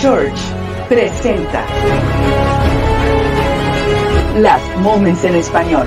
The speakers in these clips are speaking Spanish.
Church presenta Las Moments en Español.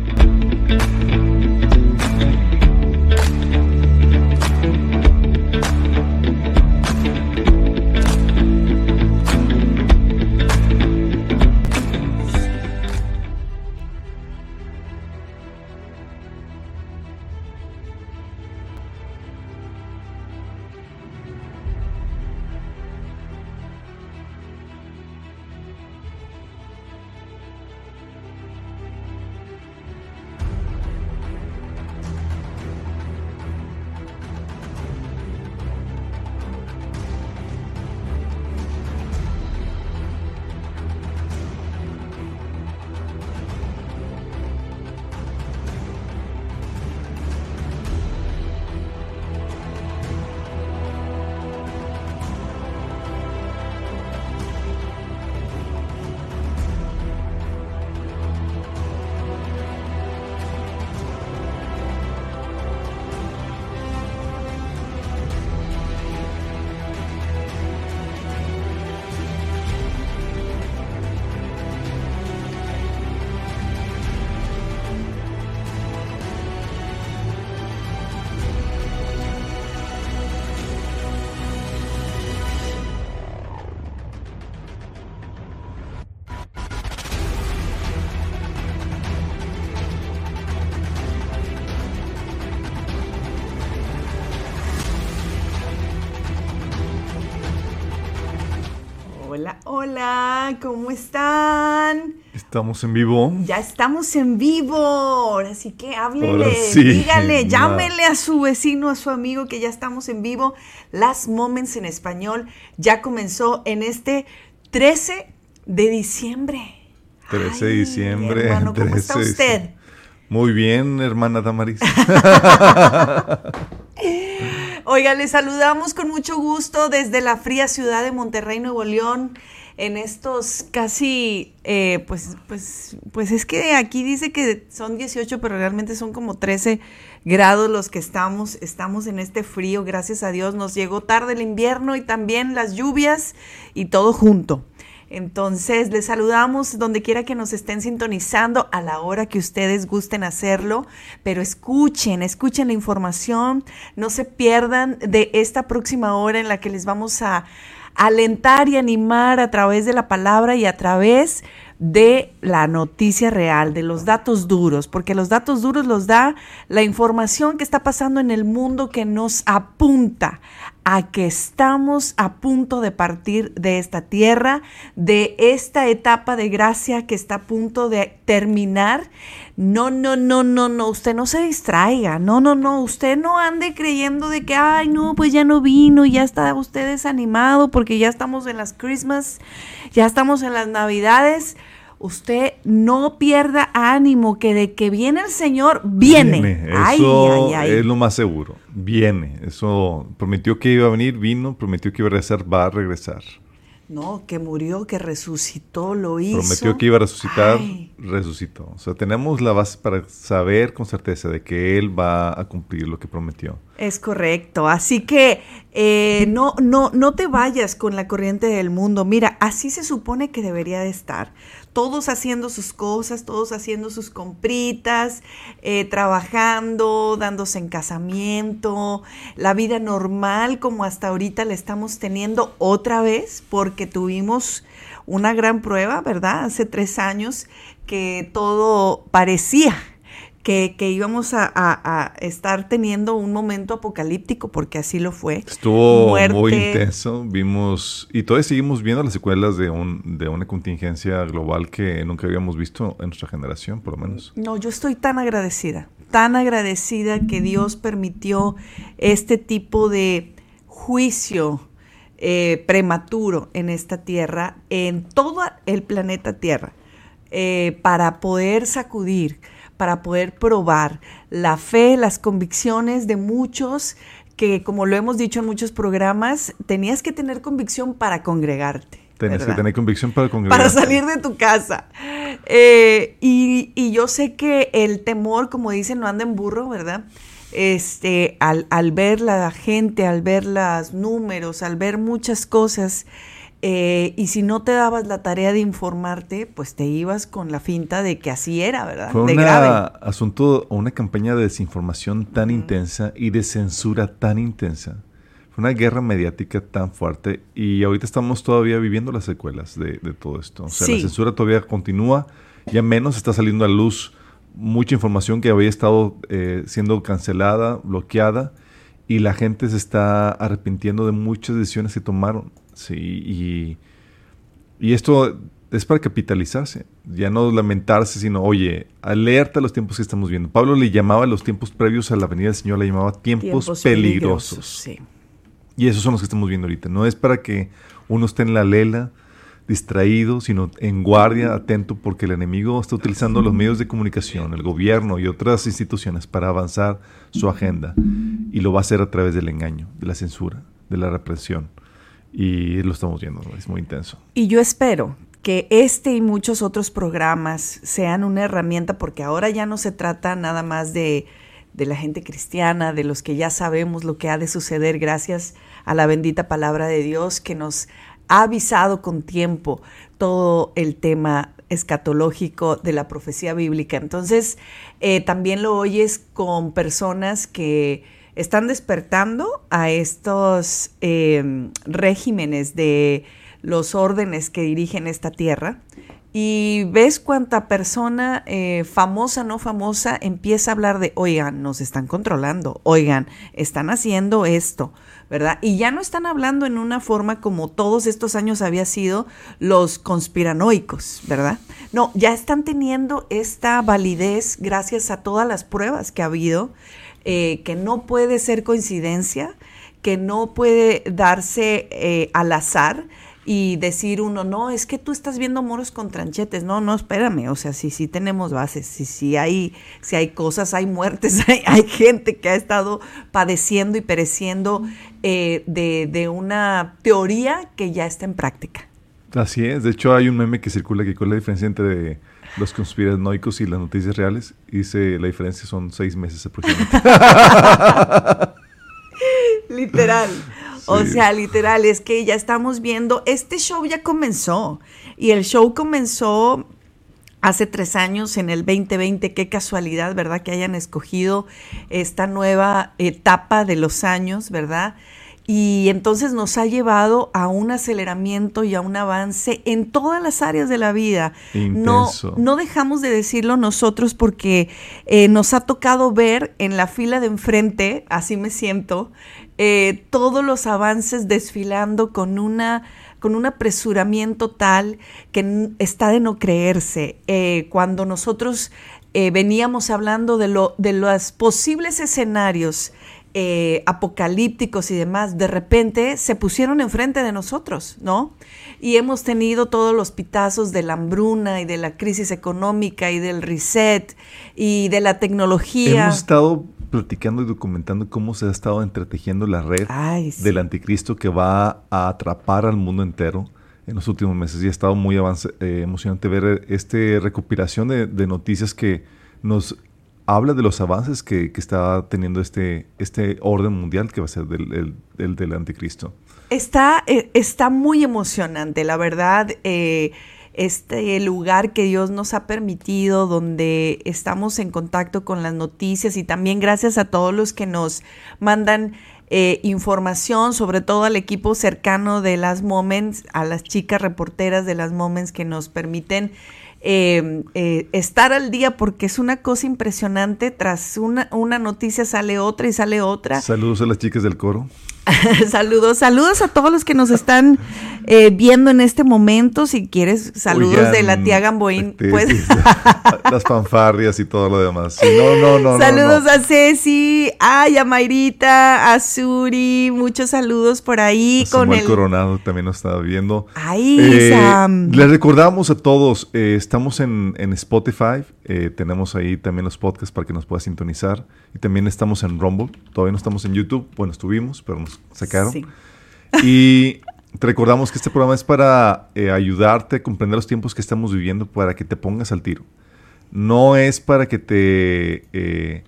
Hola, ¿cómo están? Estamos en vivo. Ya estamos en vivo, así que háblele, sí, dígale, llámele a su vecino, a su amigo que ya estamos en vivo. Las Moments en español ya comenzó en este 13 de diciembre. 13 de diciembre. Hermano, ¿cómo 13 está usted? Muy bien, hermana Damaris. Oiga, le saludamos con mucho gusto desde la fría ciudad de Monterrey, Nuevo León, en estos casi, eh, pues, pues, pues es que aquí dice que son 18, pero realmente son como 13 grados los que estamos, estamos en este frío, gracias a Dios, nos llegó tarde el invierno y también las lluvias y todo junto. Entonces, les saludamos donde quiera que nos estén sintonizando a la hora que ustedes gusten hacerlo, pero escuchen, escuchen la información, no se pierdan de esta próxima hora en la que les vamos a alentar y animar a través de la palabra y a través de la noticia real, de los datos duros, porque los datos duros los da la información que está pasando en el mundo que nos apunta a que estamos a punto de partir de esta tierra, de esta etapa de gracia que está a punto de terminar. No, no, no, no, no, usted no se distraiga, no, no, no, usted no ande creyendo de que, ay, no, pues ya no vino, ya está usted desanimado porque ya estamos en las Christmas, ya estamos en las Navidades. Usted no pierda ánimo, que de que viene el Señor, viene. Eso ay, ay. es lo más seguro. Viene. Eso prometió que iba a venir, vino, prometió que iba a regresar, va a regresar. ¿no? Que murió, que resucitó, lo hizo. Prometió que iba a resucitar, resucitó. O sea, tenemos la base para saber con certeza de que Él va a cumplir lo que prometió. Es correcto. Así que eh, no, no, no te vayas con la corriente del mundo. Mira, así se supone que debería de estar. Todos haciendo sus cosas, todos haciendo sus compritas, eh, trabajando, dándose en casamiento, la vida normal como hasta ahorita la estamos teniendo otra vez porque tuvimos una gran prueba, ¿verdad? Hace tres años que todo parecía que, que íbamos a, a- a estar teniendo un momento apocalíptico, porque así lo fue. Estuvo Muerte. muy intenso. Vimos, y todavía seguimos viendo las secuelas de, un, de una contingencia global que nunca habíamos visto en nuestra generación, por lo menos. No, yo estoy tan agradecida, tan agradecida que Dios permitió este tipo de juicio eh, prematuro en esta tierra, en todo el planeta Tierra, eh, para poder sacudir, para poder probar la fe, las convicciones de muchos que, como lo hemos dicho en muchos programas, tenías que tener convicción para congregarte. Tenías que tener convicción para congregar. para salir de tu casa. Eh, y, y yo sé que el temor, como dicen, no anda en burro, ¿verdad? Este, al, al ver la gente, al ver los números, al ver muchas cosas, eh, y si no te dabas la tarea de informarte, pues te ibas con la finta de que así era, ¿verdad? Fue de un grave. asunto, una campaña de desinformación tan intensa y de censura tan intensa. Fue una guerra mediática tan fuerte y ahorita estamos todavía viviendo las secuelas de, de todo esto. O sea, Sí. la censura todavía continúa, ya menos está saliendo a luz mucha información que había estado eh, siendo cancelada, bloqueada y la gente se está arrepintiendo de muchas decisiones que tomaron. Sí, y, y esto es para capitalizarse, ya no lamentarse, sino, oye, alerta a los tiempos que estamos viendo. Pablo le llamaba los tiempos previos a la venida del Señor, le llamaba tiempos, peligrosos. sí. Y esos son los que estamos viendo ahorita. No es para que uno esté en la lela, distraído, sino en guardia, atento, porque el enemigo está utilizando los medios de comunicación, el gobierno y otras instituciones para avanzar su agenda. Y lo va a hacer a través del engaño, de la censura, de la represión. Y lo estamos viendo, es muy intenso. Y yo espero que este y muchos otros programas sean una herramienta, porque ahora ya no se trata nada más de, de la gente cristiana, de los que ya sabemos lo que ha de suceder gracias a la bendita palabra de Dios que nos ha avisado con tiempo todo el tema escatológico de la profecía bíblica. Entonces, eh, también lo oyes con personas que están despertando a estos eh, regímenes de los órdenes que dirigen esta tierra y ves cuánta persona eh, famosa, no famosa, empieza a hablar de, oigan, nos están controlando, oigan, están haciendo esto, ¿verdad? Y ya no están hablando en una forma como todos estos años había sido los conspiranoicos, ¿verdad? No, ya están teniendo esta validez gracias a todas las pruebas que ha habido, eh, que no puede ser coincidencia, que no puede darse eh, al azar y decir uno, no, es que tú estás viendo moros con tranchetes. No, no, espérame. O sea, sí, sí tenemos bases, sí, sí hay, sí hay cosas, hay muertes, hay, hay gente que ha estado padeciendo y pereciendo eh, de, de una teoría que ya está en práctica. Así es. De hecho, hay un meme que circula que con la diferencia entre los conspiranoicos y las noticias reales. Y dice, la diferencia son seis meses aproximadamente. Literal. O sea, literal, es que ya estamos viendo, este show ya comenzó y el show comenzó hace tres años, en el 2020, qué casualidad, ¿verdad? Que hayan escogido esta nueva etapa de los años, ¿verdad? Y entonces nos ha llevado a un aceleramiento y a un avance en todas las áreas de la vida. No, Intenso. no dejamos de decirlo nosotros porque eh, nos ha tocado ver en la fila de enfrente, así me siento, eh, todos los avances desfilando con una con un apresuramiento tal que está de no creerse. Eh, cuando nosotros veníamos hablando de, lo, de los posibles escenarios eh, apocalípticos y demás, de repente se pusieron enfrente de nosotros, ¿no? Y hemos tenido todos los pitazos de la hambruna y de la crisis económica y del reset y de la tecnología. Hemos estado platicando y documentando cómo se ha estado entretejiendo la red Ay, sí. del anticristo que va a atrapar al mundo entero en los últimos meses y ha estado muy eh, emocionante ver esta recopilación de, de, noticias que nos habla de los avances que, que, está teniendo este, este orden mundial que va a ser del, el, del anticristo. Está, eh, está muy emocionante, la verdad. Eh, este lugar que Dios nos ha permitido, donde estamos en contacto con las noticias y también gracias a todos los que nos mandan eh, información, sobre todo al equipo cercano de las Moments, a las chicas reporteras de las Moments que nos permiten eh, eh, estar al día porque es una cosa impresionante. Tras una, una noticia sale otra y sale otra. Saludos a las chicas del coro. saludos, saludos a todos los que nos están eh, viendo en este momento. Si quieres, saludos de la tía Gamboín. Pues. las fanfarrias y todo lo demás. no, no, no. Saludos a Ceci, ay, a Mayrita, a Suri, muchos saludos por ahí. con el Coronado también nos está viendo. Ay, eh, Les recordamos a todos, eh, estamos en, en Spotify, tenemos ahí también los podcasts para que nos pueda sintonizar. Y también estamos en Rumble, todavía no estamos en YouTube, bueno, estuvimos, pero nos sacaron. Y te recordamos que este programa es para eh, ayudarte a comprender los tiempos que estamos viviendo, para que te pongas al tiro. No es para que te... Eh,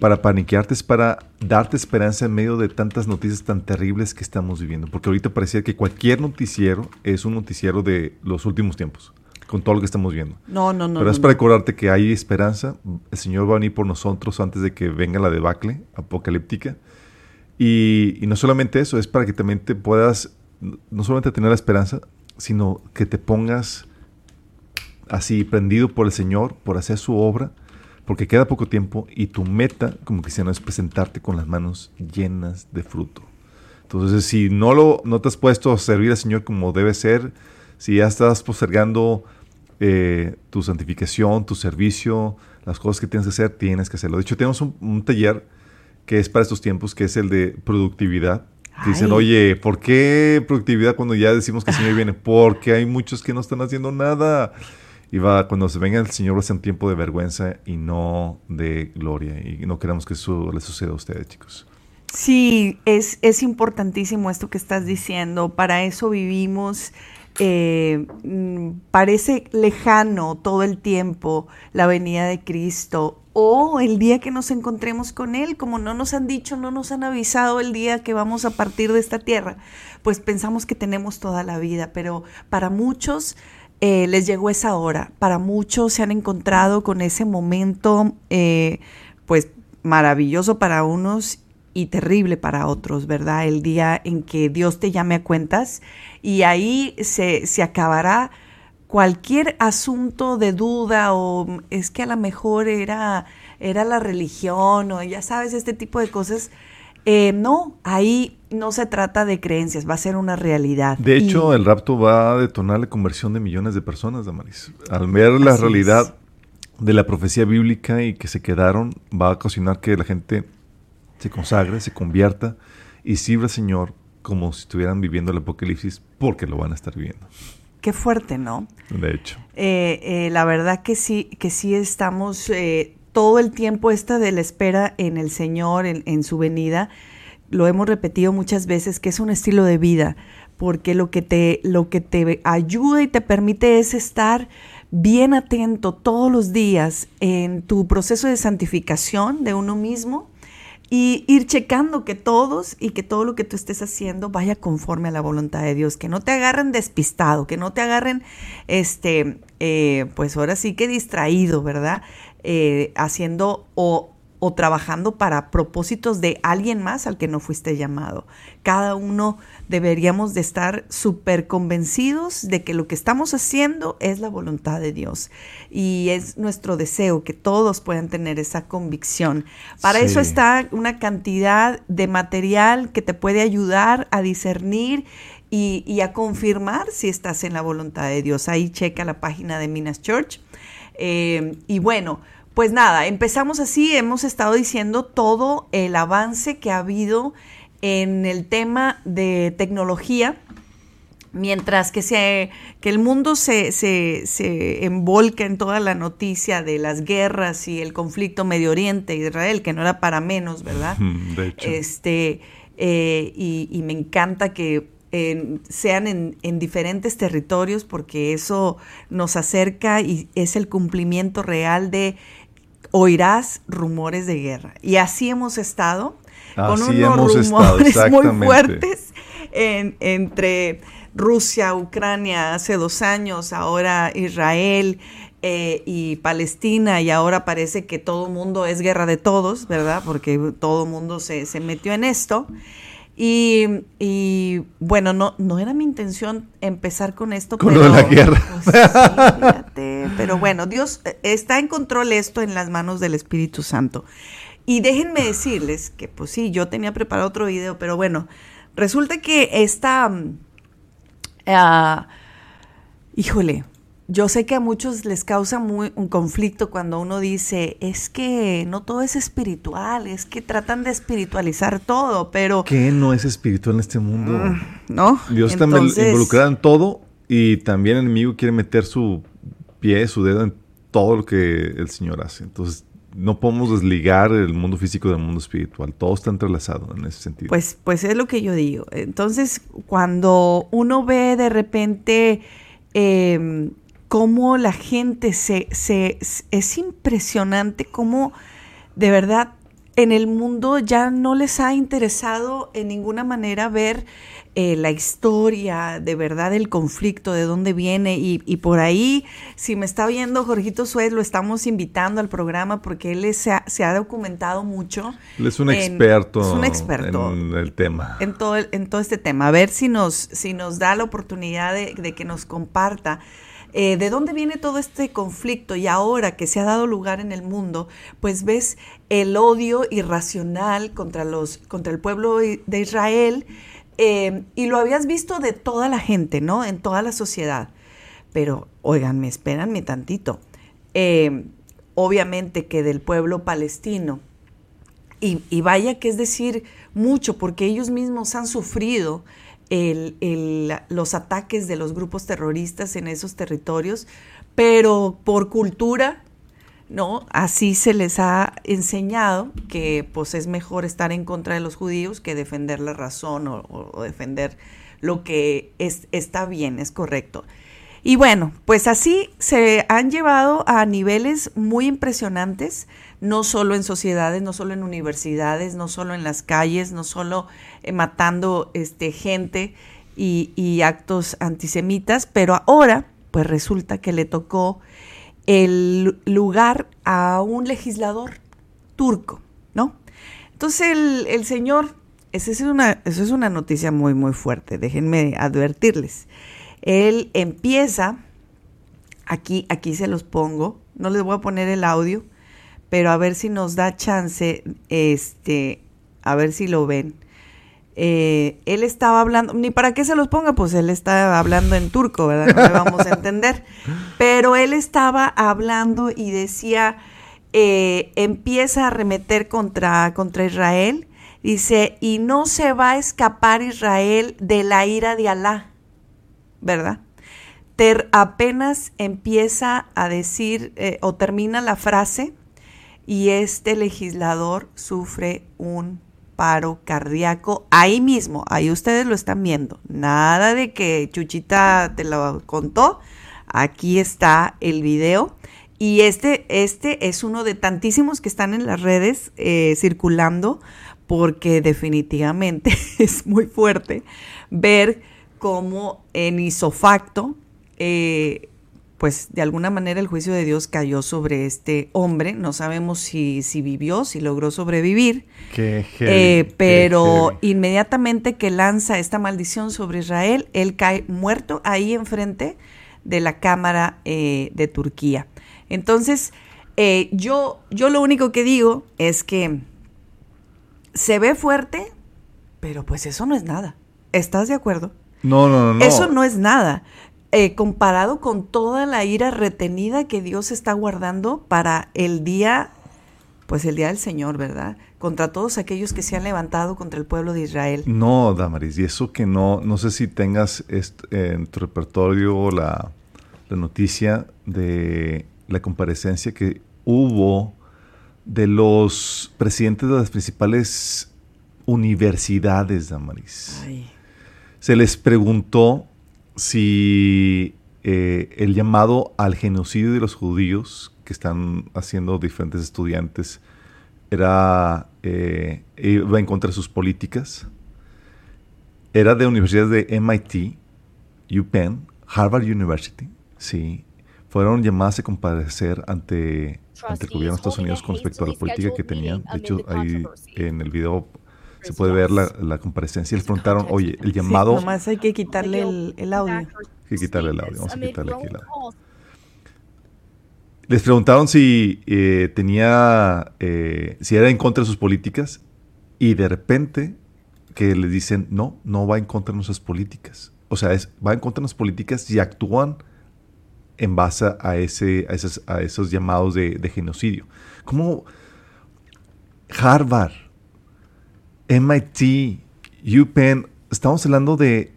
para paniquearte, es para darte esperanza en medio de tantas noticias tan terribles que estamos viviendo. Porque ahorita parecía que cualquier noticiero es un noticiero de los últimos tiempos, con todo lo que estamos viendo. No, no, no. Pero es para recordarte que hay esperanza. El Señor va a venir por nosotros antes de que venga la debacle apocalíptica. Y, no solamente eso, es para que también te puedas, no solamente tener la esperanza, sino que te pongas así prendido por el Señor, por hacer su obra, porque queda poco tiempo y tu meta como cristiano es presentarte con las manos llenas de fruto. Entonces, si no, lo, no te has puesto a servir al Señor como debe ser, si ya estás postergando eh, tu santificación, tu servicio, las cosas que tienes que hacer, tienes que hacerlo. De hecho, tenemos un taller que es para estos tiempos, que es el de productividad. Dicen, oye, ¿por qué productividad cuando ya decimos que el Señor viene? Porque hay muchos que no están haciendo nada. Y va, cuando se venga el Señor va a ser un tiempo de vergüenza y no de gloria. Y no queremos que eso le suceda a ustedes, chicos. Sí, es, es importantísimo esto que estás diciendo. Para eso vivimos. Eh, mm, parece lejano todo el tiempo la venida de Cristo o el día que nos encontremos con Él, como no nos han dicho, no nos han avisado el día que vamos a partir de esta tierra, pues pensamos que tenemos toda la vida, pero para muchos eh, les llegó esa hora, para muchos se han encontrado con ese momento, eh, pues maravilloso para unos y terrible para otros, ¿verdad? El día en que Dios te llame a cuentas y ahí se, se acabará cualquier asunto de duda o es que a lo mejor era, era la religión o ya sabes, este tipo de cosas. Eh, no, ahí no se trata de creencias, va a ser una realidad. De hecho, el rapto va a detonar la conversión de millones de personas, Damaris. Al ver la realidad de la profecía bíblica y que se quedaron, va a ocasionar que la gente se consagre, se convierta y sirva al Señor como si estuvieran viviendo el Apocalipsis, porque lo van a estar viviendo. Qué fuerte, ¿no? De hecho. Eh, eh, la verdad que sí, que sí estamos eh, todo el tiempo esta de la espera en el Señor, en, su venida. Lo hemos repetido muchas veces que es un estilo de vida, porque lo que te, lo que te ayuda y te permite es estar bien atento todos los días en tu proceso de santificación de uno mismo y ir checando que todos y que todo lo que tú estés haciendo vaya conforme a la voluntad de Dios, que no te agarren despistado, que no te agarren, este, eh, pues ahora sí que distraído, ¿verdad? Eh, haciendo o o trabajando para propósitos de alguien más al que no fuiste llamado. Cada uno deberíamos de estar súper convencidos de que lo que estamos haciendo es la voluntad de Dios y es nuestro deseo que todos puedan tener esa convicción. Para eso está una cantidad de material que te puede ayudar a discernir y, a confirmar si estás en la voluntad de Dios. Ahí checa la página de Minas Church. Eh, y bueno, pues nada, empezamos así, hemos estado diciendo todo el avance que ha habido en el tema de tecnología, mientras que, se, que el mundo se, se, se, envolca en toda la noticia de las guerras y el conflicto Medio Oriente Israel, que no era para menos, ¿verdad? De hecho. Este, eh, y, y, me encanta que sean en, en, diferentes territorios, porque eso nos acerca y es el cumplimiento real de oirás rumores de guerra. Y así hemos estado, con unos rumores muy fuertes entre Rusia, Ucrania hace dos años, ahora Israel. Eh, y Palestina y ahora parece que todo el mundo es guerra de todos, ¿verdad? Porque todo el mundo se, se metió en esto. Y, bueno, no, no era mi intención empezar con esto. Con pero, la guerra. Pues pero bueno, Dios eh, está en control esto en las manos del Espíritu Santo. Y déjenme decirles que, pues sí, yo tenía preparado otro video, pero bueno, resulta que esta... Mm, ah, híjole, yo sé que a muchos les causa muy, un conflicto cuando uno dice, es que no todo es espiritual, es que tratan de espiritualizar todo, pero... ¿Qué no es espiritual en este mundo? Mm, ¿No? Dios está involucrado en todo y también el enemigo quiere meter su pie, su dedo en todo lo que el Señor hace. Entonces, no podemos desligar el mundo físico del mundo espiritual. Todo está entrelazado en ese sentido. Pues, pues es lo que yo digo. Entonces, cuando uno ve de repente... Eh, cómo la gente se, se, es impresionante cómo de verdad en el mundo ya no les ha interesado en ninguna manera ver eh, la historia, de verdad, el conflicto, de dónde viene. Y, por ahí, si me está viendo Jorgito Suez, lo estamos invitando al programa porque él se ha, documentado mucho. Él es un experto. Es un experto. En el tema. En todo, en todo este tema. A ver si nos, si nos da la oportunidad de, de que nos comparta eh, de dónde viene todo este conflicto y ahora que se ha dado lugar en el mundo, pues ves el odio irracional contra, los, contra el pueblo de Israel eh, y lo habías visto de toda la gente, ¿no? En toda la sociedad. Pero, oiganme, espéranme tantito. Eh, obviamente que del pueblo palestino, y, vaya que es decir mucho, porque ellos mismos han sufrido el, los ataques de los grupos terroristas en esos territorios, pero por cultura, ¿no? Así se les ha enseñado que pues es mejor estar en contra de los judíos que defender la razón o, defender lo que es, está bien, es correcto. Y bueno, pues así se han llevado a niveles muy impresionantes no solo en sociedades, no solo en universidades, no solo en las calles, no solo eh, matando este, gente y, actos antisemitas, pero ahora pues resulta que le tocó el lugar a un legislador turco, ¿no? Entonces el, señor, esa es, una, eso es una noticia muy, muy fuerte, déjenme advertirles. Él empieza, aquí, aquí se los pongo, no les voy a poner el audio, pero a ver si nos da chance, este, a ver si lo ven. Eh, él estaba hablando, ni para qué se los ponga, pues él estaba hablando en turco, ¿verdad? No le vamos a entender. Pero él estaba hablando y decía, eh, empieza a arremeter contra, contra Israel, dice, y no se va a escapar Israel de la ira de Alá, ¿verdad? Ter, apenas empieza a decir eh, o termina la frase, y este legislador sufre un paro cardíaco ahí mismo, ahí ustedes lo están viendo. Nada de que Chuchita te lo contó, aquí está el video. Y este, este es uno de tantísimos que están en las redes eh, circulando, porque definitivamente es muy fuerte ver cómo en isofacto eh, pues de alguna manera el juicio de Dios cayó sobre este hombre. No sabemos si, si vivió, si logró sobrevivir. Qué eh, pero inmediatamente que lanza esta maldición sobre Israel, él cae muerto ahí enfrente de la Cámara eh, de Turquía. Entonces, eh, yo, yo lo único que digo es que se ve fuerte, pero pues eso no es nada. ¿Estás de acuerdo? No, no, no. Eso no es nada. Eh, comparado con toda la ira retenida que Dios está guardando para el día, pues el día del Señor, ¿verdad? Contra todos aquellos que se han levantado contra el pueblo de Israel. No, Damaris, y eso que no, no sé si tengas en tu repertorio la, la noticia de la comparecencia que hubo de los presidentes de las principales universidades, Damaris. Ay se les preguntó si eh, el llamado al genocidio de los judíos que están haciendo diferentes estudiantes era eh, iba en contra de sus políticas. Era de universidades de MIT, UPenn, Harvard University, sí. Fueron llamadas a comparecer ante, ante el gobierno de Estados Unidos con respecto a la política que tenían. De hecho, ahí en el video se puede ver la, la comparecencia. Les preguntaron, oye, el llamado... Sí, nomás hay que quitarle el, el audio. Hay que quitarle el audio. Vamos a quitarle aquí el audio. Les preguntaron si eh, tenía, eh, si era en contra de sus políticas y de repente que le dicen, no, no va en contra de nuestras políticas. O sea, es, va en contra de nuestras políticas y actúan en base a, ese, a, esos, a esos llamados de, de genocidio. Como Harvard, MIT, UPenn, estamos hablando de,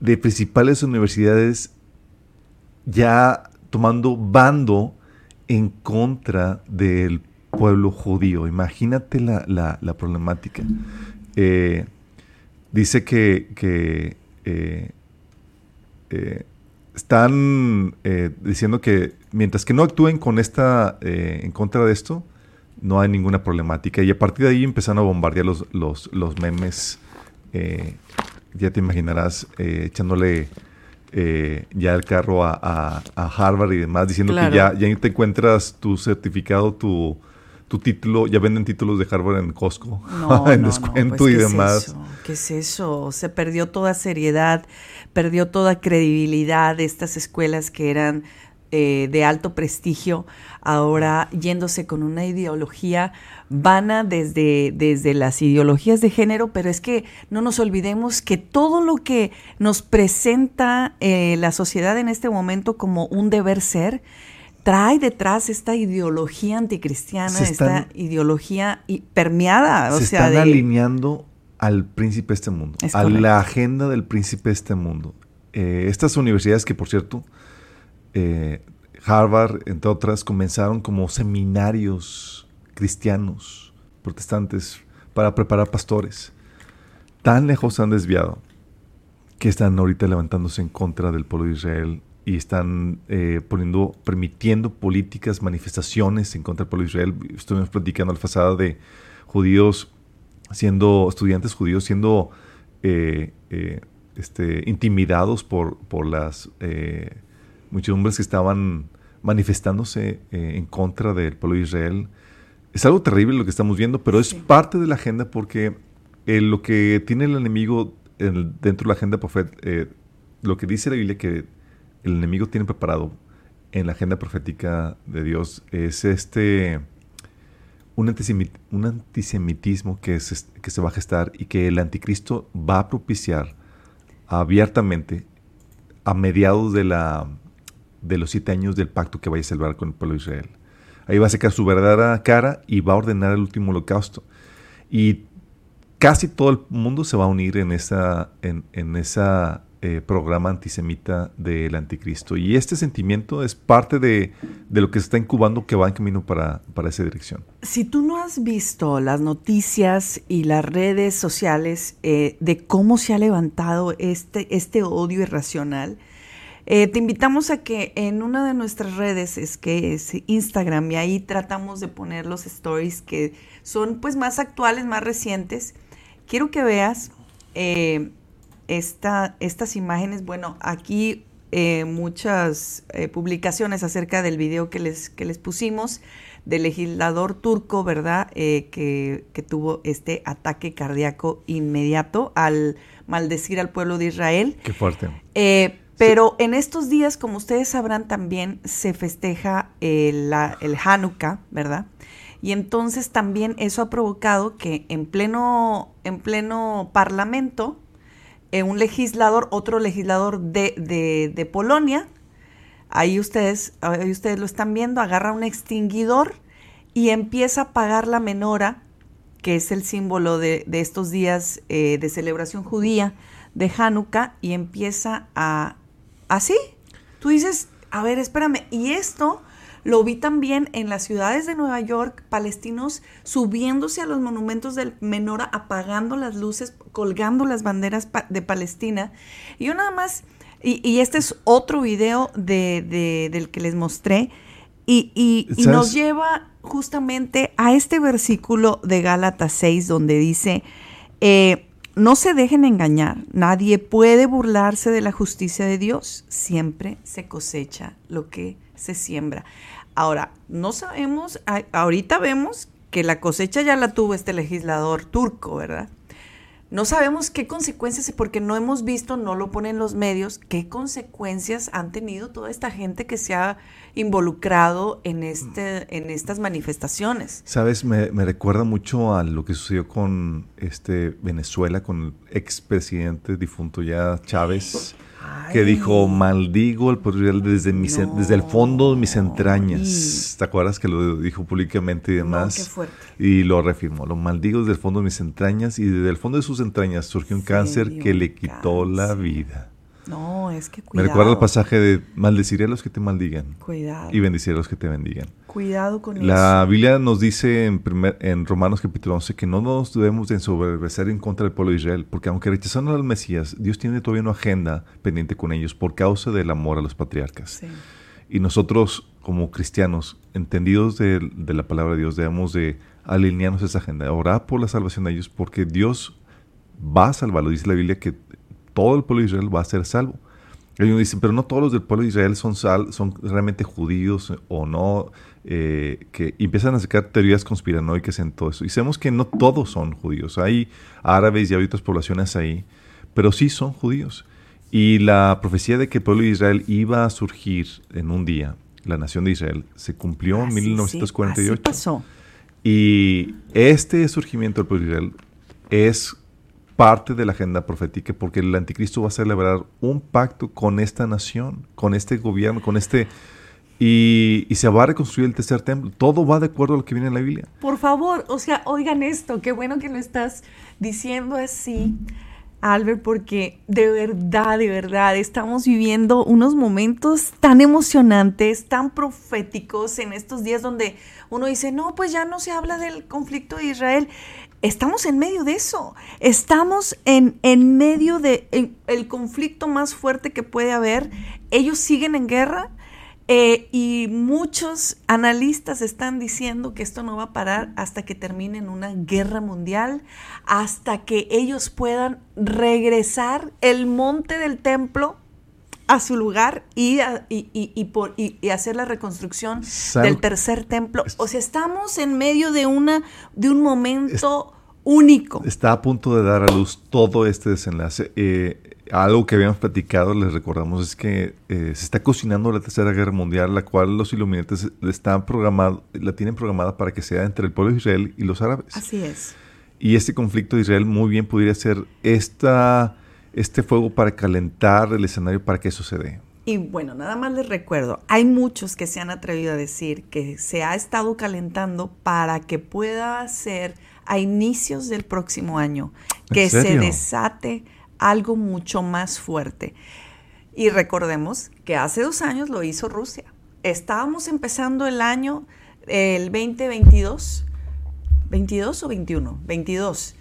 de principales universidades ya tomando bando en contra del pueblo judío. Imagínate la, la, problemática. Eh, dice que, que eh, eh, están diciendo que mientras que no actúen con esta en contra de esto, no hay ninguna problemática. Y a partir de ahí empezaron a bombardear los, los, los memes. ya te imaginarás echándole eh, ya el carro a, Harvard y demás, diciendo que ya, ya te encuentras tu certificado, tu, tu título, ya venden títulos de Harvard en Costco, en descuento pues, y demás. ¿Qué es eso? Se perdió toda seriedad, perdió toda credibilidad de estas escuelas que eran eh, de alto prestigio, ahora yéndose con una ideología vana desde, desde las ideologías de género, pero es que no nos olvidemos que todo lo que nos presenta eh, la sociedad en este momento como un deber ser, trae detrás esta ideología anticristiana, esta ideología permeada. Se están alineando al príncipe de este mundo, a la agenda del príncipe de este mundo. Eh, estas universidades que, por cierto, eh, Harvard, entre otras, comenzaron como seminarios cristianos, protestantes, para preparar pastores. Tan lejos se han desviado que están ahorita levantándose en contra del pueblo de Israel y están eh, permitiendo políticas, manifestaciones en contra del pueblo de Israel. Estuvimos platicando la pasada de judíos siendo, estudiantes judíos siendo eh, este, intimidados por, por las muchos hombres que estaban manifestándose eh, en contra del pueblo de Israel. Es algo terrible lo que estamos viendo, pero es parte de la agenda porque eh, lo que tiene el enemigo dentro de la agenda profética, eh, lo que dice la Biblia que el enemigo tiene preparado en la agenda profética de Dios es este un, antisemitismo que, que se va a gestar y que el anticristo va a propiciar abiertamente a mediados de la de los siete años del pacto que vaya a celebrar con el pueblo de Israel. Ahí va a sacar su verdadera cara y va a ordenar el último holocausto. Y casi todo el mundo se va a unir en esa, en, en esa eh, programa antisemita del anticristo. Y este sentimiento es parte de, lo que se está incubando que va en camino para, para, esa dirección. Si tú no has visto las noticias y las redes sociales eh, de cómo se ha levantado este, este odio irracional, eh, te invitamos a que en una de nuestras redes, es que es Instagram, y ahí tratamos de poner los stories que son pues más actuales, más recientes. Quiero que veas eh, estas imágenes. Bueno, aquí eh, muchas publicaciones acerca del video que les, que les pusimos del legislador turco, ¿verdad? que, que, tuvo este ataque cardíaco inmediato al maldecir al pueblo de Israel. Qué fuerte. Pero en estos días, como ustedes sabrán, también se festeja el, el Hanukkah, ¿verdad? Y entonces también eso ha provocado que en pleno, en pleno parlamento, eh, un legislador, otro legislador de, de, de, Polonia, ahí ustedes, ahí ustedes lo están viendo, agarra un extinguidor y empieza a apagar la menora, que es el símbolo de, de estos días eh, de celebración judía de Hanukkah, y empieza a así. Tú dices, a ver, espérame, y esto lo vi también en las ciudades de Nueva York, palestinos subiéndose a los monumentos del Menora, apagando las luces, colgando las banderas de Palestina. Y yo nada más, y, este es otro video de, del que les mostré, y, y nos lleva justamente a este versículo de Gálatas 6 donde dice, eh, no se dejen engañar, nadie puede burlarse de la justicia de Dios, siempre se cosecha lo que se siembra. Ahora, no sabemos, ahorita vemos que la cosecha ya la tuvo este legislador turco, ¿verdad? No sabemos qué consecuencias, porque no hemos visto, no lo ponen los medios, qué consecuencias han tenido toda esta gente que se ha involucrado en, este, en estas manifestaciones. Sabes, me, me recuerda mucho a lo que sucedió con este Venezuela, con el expresidente difunto ya Chávez que dijo, maldigo el poder desde, desde el fondo de mis entrañas. ¿Te acuerdas que lo dijo públicamente y demás? Y lo reafirmó, lo maldigo desde el fondo de mis entrañas y desde el fondo de sus entrañas surgió un cáncer que le quitó la vida. No, es que cuidado. Me recuerda el pasaje de maldeciré a los que te maldigan. Cuidado. Y bendeciré a los que te bendigan. Cuidado con eso. La Biblia nos dice en, primer, en Romanos capítulo 11 que no nos debemos de ensoberbecer en contra del pueblo de Israel, porque aunque rechazaron al Mesías, Dios tiene todavía una agenda pendiente con ellos por causa del amor a los patriarcas. Y nosotros, como cristianos, entendidos de, de, la palabra de Dios, debemos de alinearnos a esa agenda, orar por la salvación de ellos, porque Dios va a salvarlo. Dice la Biblia que todo el pueblo de Israel va a ser salvo. Ellos dicen, pero no todos los del pueblo de Israel son, sal, son realmente judíos o no, eh, que empiezan a sacar teorías conspiranoicas en todo eso. Y sabemos que no todos son judíos. Hay árabes y hay otras poblaciones ahí, pero sí son judíos. Y la profecía de que el pueblo de Israel iba a surgir en un día, la nación de Israel, se cumplió en 1948. pasó. Y este surgimiento del pueblo de Israel es parte de la agenda profética porque el anticristo va a celebrar un pacto con esta nación, con este gobierno, con este... Y, se va a reconstruir el tercer templo. Todo va de acuerdo a lo que viene en la Biblia. Por favor, o sea, oigan esto, qué bueno que lo estás diciendo así. Albert, porque de verdad, de verdad, estamos viviendo unos momentos tan emocionantes, tan proféticos en estos días donde uno dice, no, pues ya no se habla del conflicto de Israel estamos en medio de eso. Estamos en, en medio del de el conflicto más fuerte que puede haber. Ellos siguen en guerra eh, y muchos analistas están diciendo que esto no va a parar hasta que termine en una guerra mundial, hasta que ellos puedan regresar el monte del templo a su lugar y, y, y, por, y, hacer la reconstrucción del tercer templo. O sea, estamos en medio de, una, de un momento único. Está a punto de dar a luz todo este desenlace. Eh, algo que habíamos platicado, les recordamos, es que eh, se está cocinando la Tercera Guerra Mundial, la cual los iluminantes están programados, la tienen programada para que sea entre el pueblo de Israel y los árabes. Así es. Y este conflicto de Israel muy bien podría ser esta, este fuego para calentar el escenario para que dé. Y bueno, nada más les recuerdo, hay muchos que se han atrevido a decir que se ha estado calentando para que pueda ser a inicios del próximo año, que se desate algo mucho más fuerte. Y recordemos que hace dos años lo hizo Rusia. Estábamos empezando el año, el 2022, 22 o 21, 22.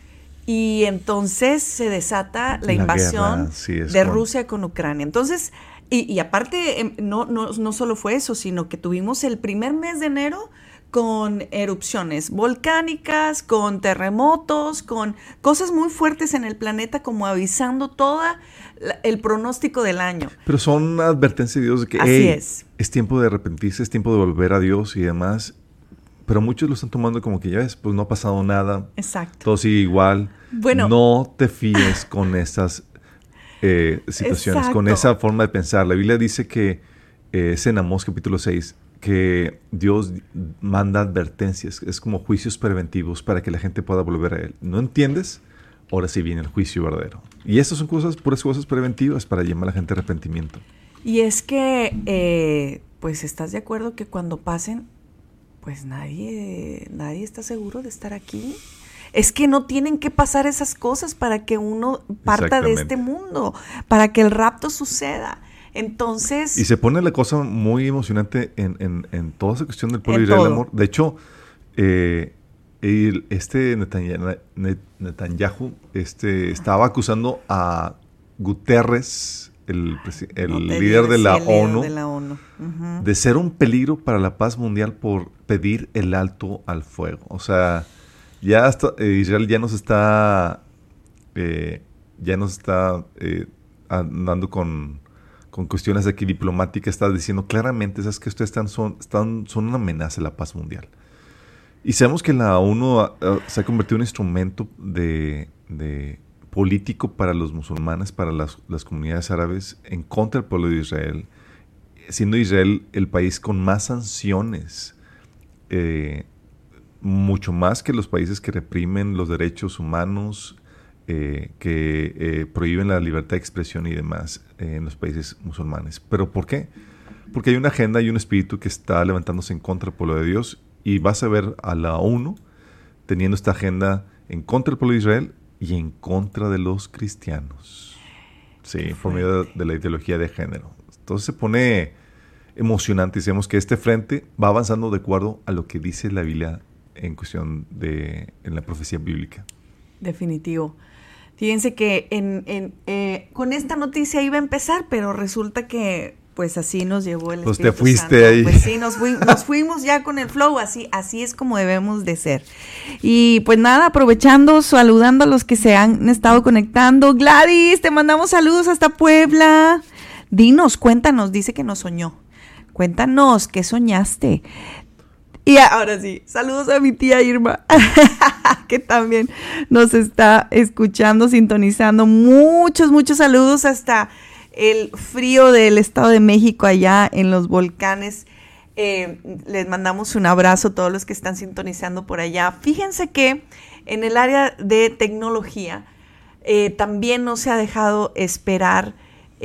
Y entonces se desata la, invasión de Rusia con Ucrania. Entonces, y, aparte, em, no, no, no solo fue eso, sino que tuvimos el primer mes de enero con erupciones volcánicas, con terremotos, con cosas muy fuertes en el planeta, como avisando todo el pronóstico del año. Pero son advertencias de Dios de que es. es tiempo de arrepentirse, es tiempo de volver a Dios y demás. Pero muchos lo están tomando como que ya ves, pues no ha pasado nada. Exacto. Todo sigue igual. Bueno. No te fíes con estas eh, situaciones, con esa forma de pensar. La Biblia dice que eh, es en Amós capítulo 6 que Dios manda advertencias, es como juicios preventivos para que la gente pueda volver a Él. ¿No entiendes? Ahora sí viene el juicio verdadero. Y estas son cosas, puras cosas preventivas para llamar a la gente a arrepentimiento. Y es que, eh, pues, ¿estás de acuerdo que cuando pasen, pues nadie, nadie está seguro de estar aquí? Es que no tienen que pasar esas cosas para que uno parta de este mundo, para que el rapto suceda. Entonces... Y se pone la cosa muy emocionante en, en, en toda esa cuestión del pueblo de Israel, amor. De hecho, eh, este Netanyahu, Netanyahu este, estaba acusando a Guterres, el, líder, de la, ONU, de ser un peligro para la paz mundial por pedir el alto al fuego. O sea, ya hasta, eh, Israel ya nos está, eh, ya nos está eh, andando con, con, cuestiones aquí diplomáticas, está diciendo claramente, ¿sabes que ustedes están, son, son una amenaza a la paz mundial? Y sabemos que la ONU se ha convertido en un instrumento de, político para los musulmanes, para las, comunidades árabes, en contra del pueblo de Israel, siendo Israel el país con más sanciones, eh, mucho más que los países que reprimen los derechos humanos, eh, que eh, prohíben la libertad de expresión y demás en los países musulmanes. ¿Pero por qué? Porque hay una agenda y un espíritu que está levantándose en contra del pueblo de Dios y vas a ver a la ONU teniendo esta agenda en contra del pueblo de Israel y en contra de los cristianos. Sí, por medio de la ideología de género. Entonces se pone emocionante. Decimos que este frente va avanzando de acuerdo a lo que dice la Biblia en cuestión de en la profecía bíblica. Definitivo. Fíjense que en, eh, con esta noticia iba a empezar, pero resulta que pues así nos llevó el Pues te fuiste ahí. Pues sí, nos, fuimos ya con el flow, así, así es como debemos de ser. Y pues nada, aprovechando, saludando a los que se han estado conectando. Gladys, te mandamos saludos hasta Puebla. Dinos, cuéntanos, dice que nos soñó. Cuéntanos, ¿qué soñaste? Y ahora sí, saludos a mi tía Irma, que también nos está escuchando, sintonizando. Muchos, muchos saludos hasta el frío del Estado de México allá en los volcanes. Eh, les mandamos un abrazo a todos los que están sintonizando por allá. Fíjense que en el área de tecnología eh, también no se ha dejado esperar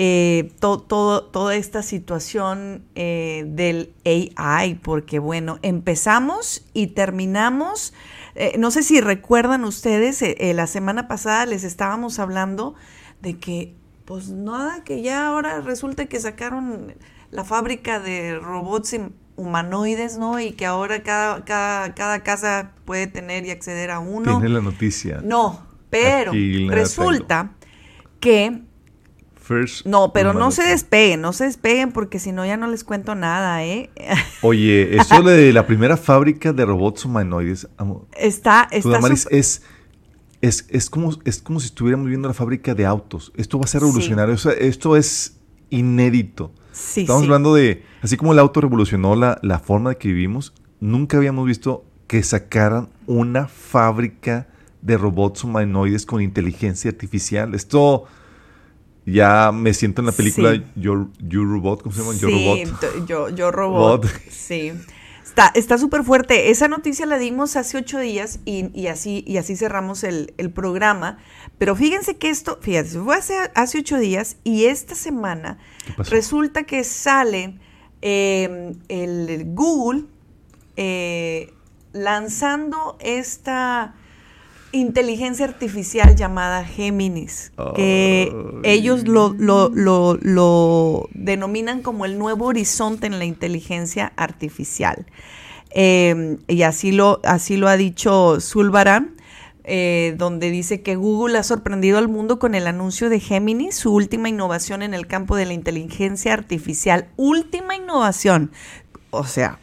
eh, toda esta situación del AI, porque bueno, empezamos y terminamos. no sé si recuerdan ustedes, la semana pasada les estábamos hablando de que pues nada, que ya ahora resulta que sacaron la fábrica de robots humanoides, ¿no? Y que ahora cada, cada, casa puede tener y acceder a uno. Tiene la noticia. No, pero resulta que... no, pero no se despeguen, no se despeguen porque si no ya no les cuento nada, ¿eh? Oye, eso de la primera fábrica de robots humanoides, está, está es es, es, como, es como si estuviéramos viendo la fábrica de autos. Esto va a ser revolucionario. esto es inédito. Estamos hablando de, así como el auto revolucionó la, la forma de que vivimos, nunca habíamos visto que sacaran una fábrica de robots humanoides con inteligencia artificial. Esto ya me siento en la película Yo, Robot, ¿cómo se llama? Yo Robot. Yo, yo Robot. Sí. Está súper fuerte. Esa noticia la dimos hace ocho días y, así, y así cerramos el, programa. Pero fíjense que esto, fíjense, fue hace, hace ocho días y esta semana resulta que sale em, el Google eh, lanzando esta inteligencia artificial llamada Géminis, que ellos lo, lo, denominan como el nuevo horizonte en la inteligencia artificial. Em, y así lo, así lo ha dicho Zulbaran. Eh, donde dice que Google ha sorprendido al mundo con el anuncio de Géminis, su última innovación en el campo de la inteligencia artificial. Última innovación. O sea,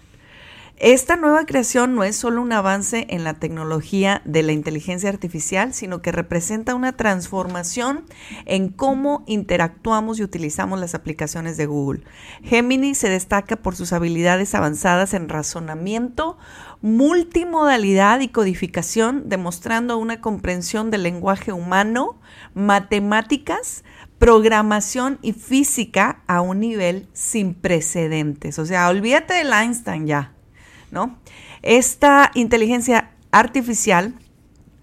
esta nueva creación no es solo un avance en la tecnología de la inteligencia artificial, sino que representa una transformación en cómo interactuamos y utilizamos las aplicaciones de Google. Gemini se destaca por sus habilidades avanzadas en razonamiento, multimodalidad y codificación, demostrando una comprensión del lenguaje humano, matemáticas, programación y física a un nivel sin precedentes. O sea, olvídate del Einstein ya. ¿No? Esta inteligencia artificial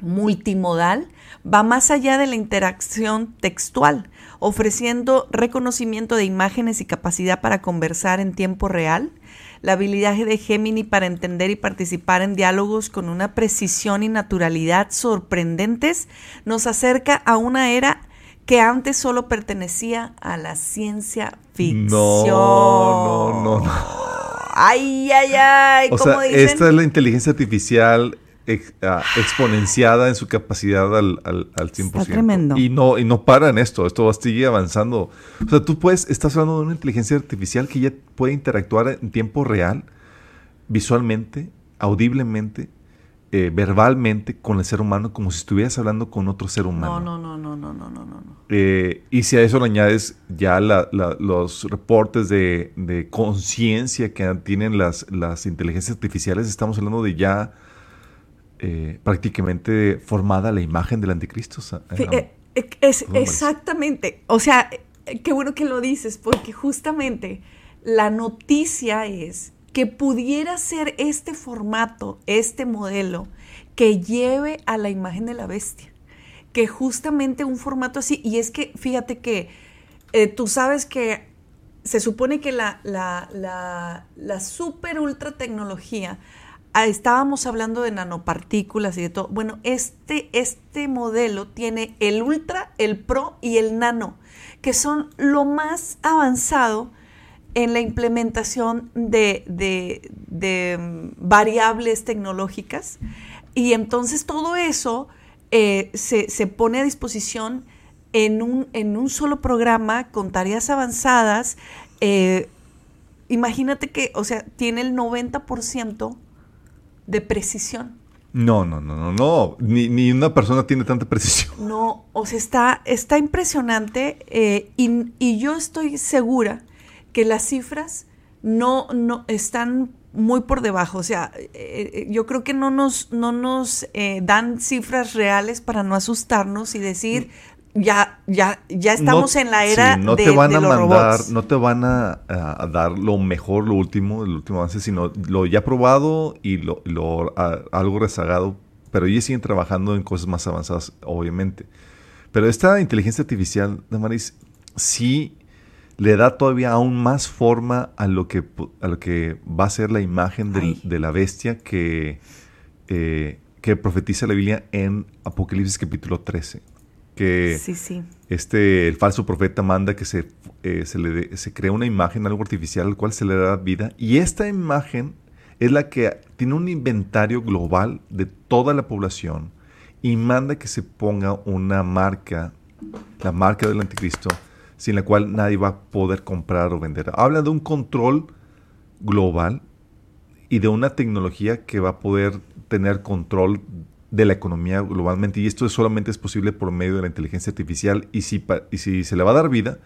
multimodal va más allá de la interacción textual, ofreciendo reconocimiento de imágenes y capacidad para conversar en tiempo real, la habilidad de Gemini para entender y participar en diálogos con una precisión y naturalidad sorprendentes nos acerca a una era que antes solo pertenecía a la ciencia ficción. No, no, no, no. Ay, ay, ay. O ¿cómo sea, dicen? esta es la inteligencia artificial ex- ah, exponenciada en su capacidad al, al, al 100%. Está tremendo. Y no, y no para en esto, esto va a seguir avanzando. O sea, tú puedes, estás hablando de una inteligencia artificial que ya puede interactuar en tiempo real, visualmente, audiblemente, eh, verbalmente con el ser humano, como si estuvieras hablando con otro ser humano. No, no, no, no, no, no, no, no. Eh, y si a eso le añades ya la- la- los reportes de, de conciencia que tienen las, las inteligencias artificiales, estamos hablando de ya eh, prácticamente formada la imagen del anticristo. eh, es- exactamente. O sea, qué bueno que lo dices, porque justamente la noticia es que pudiera ser este formato, este modelo, que lleve a la imagen de la bestia. Que justamente un formato así, y es que fíjate que eh, tú sabes que se supone que la, la, la, super ultra tecnología, ah, estábamos hablando de nanopartículas y de todo. Bueno, este, este modelo tiene el ultra, el pro y el nano, que son lo más avanzado en la implementación de, de- de, mm, variables tecnológicas. Y entonces todo eso eh, se, se pone a disposición en un, en un solo programa con tareas avanzadas. eh, imagínate que, o sea, tiene el 90% de precisión. no, no, no, no, no. Ni, ni una persona tiene tanta precisión. No, o sea, está, está impresionante eh, y, y yo estoy segura que las cifras no, no están muy por debajo. O sea, eh, eh, yo creo que no nos, no nos eh, dan cifras reales para no asustarnos y decir, ya, ya, ya estamos No- en la era sí, no de, te van de a los mandar, robots. no te van a, a- a dar lo mejor, lo último, el último avance, sino lo ya probado y lo, lo- a- algo rezagado. Pero ellos siguen trabajando en cosas más avanzadas, obviamente. Pero esta inteligencia artificial, Damaris, sí le da todavía aún más forma a lo que, a lo que va a ser la imagen del- de la bestia que, eh, que profetiza la Biblia en Apocalipsis capítulo 13. Que Sí, sí. este, el falso profeta manda que se, eh, se, le se crea una imagen, algo artificial, al cual se le da vida. Y esta imagen es la que tiene un inventario global de toda la población y manda que se ponga una marca, la marca del anticristo, sin la cual nadie va a poder comprar o vender. Habla de un control global y de una tecnología que va a poder tener control de la economía globalmente y esto solamente es posible por medio de la inteligencia artificial y si, y si se le va a dar vida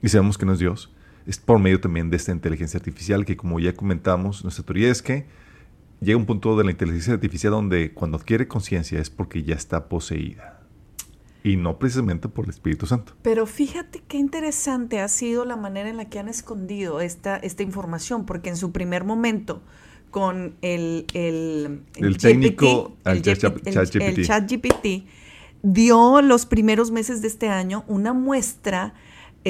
y sabemos que no es Dios, es por medio también de esta inteligencia artificial que como ya comentamos, nuestra teoría es que llega un punto de la inteligencia artificial donde cuando adquiere conciencia es porque ya está poseída y no precisamente por el Espíritu Santo. Pero fíjate qué interesante ha sido la manera en la que han escondido esta, esta información, porque en su primer momento con el, el, El GPT, técnico, el, chat- GPT, ChatGPT. el ChatGPT, dio los primeros meses de este año una muestra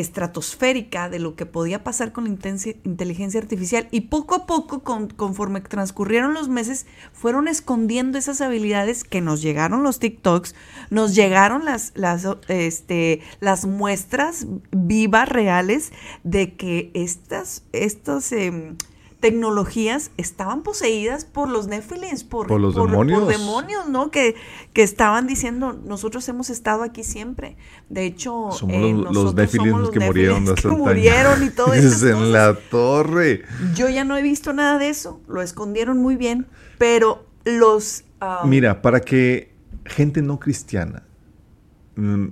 estratosférica de lo que podía pasar con la inteligencia artificial y poco a poco, con- conforme transcurrieron los meses, fueron escondiendo esas habilidades que nos llegaron los TikToks, nos llegaron las, las, este, las muestras vivas, reales, de que estas, estas em, tecnologías estaban poseídas por los Nephilims, por, Por los demonios. demonios, ¿no? Que, que estaban diciendo, nosotros hemos estado aquí siempre. De hecho, Somos eh, los, los somos los que murieron que murieron y todo eso. en la torre. Yo ya no he visto nada de eso, lo escondieron muy bien, pero los... ah, Mira, para que gente no cristiana,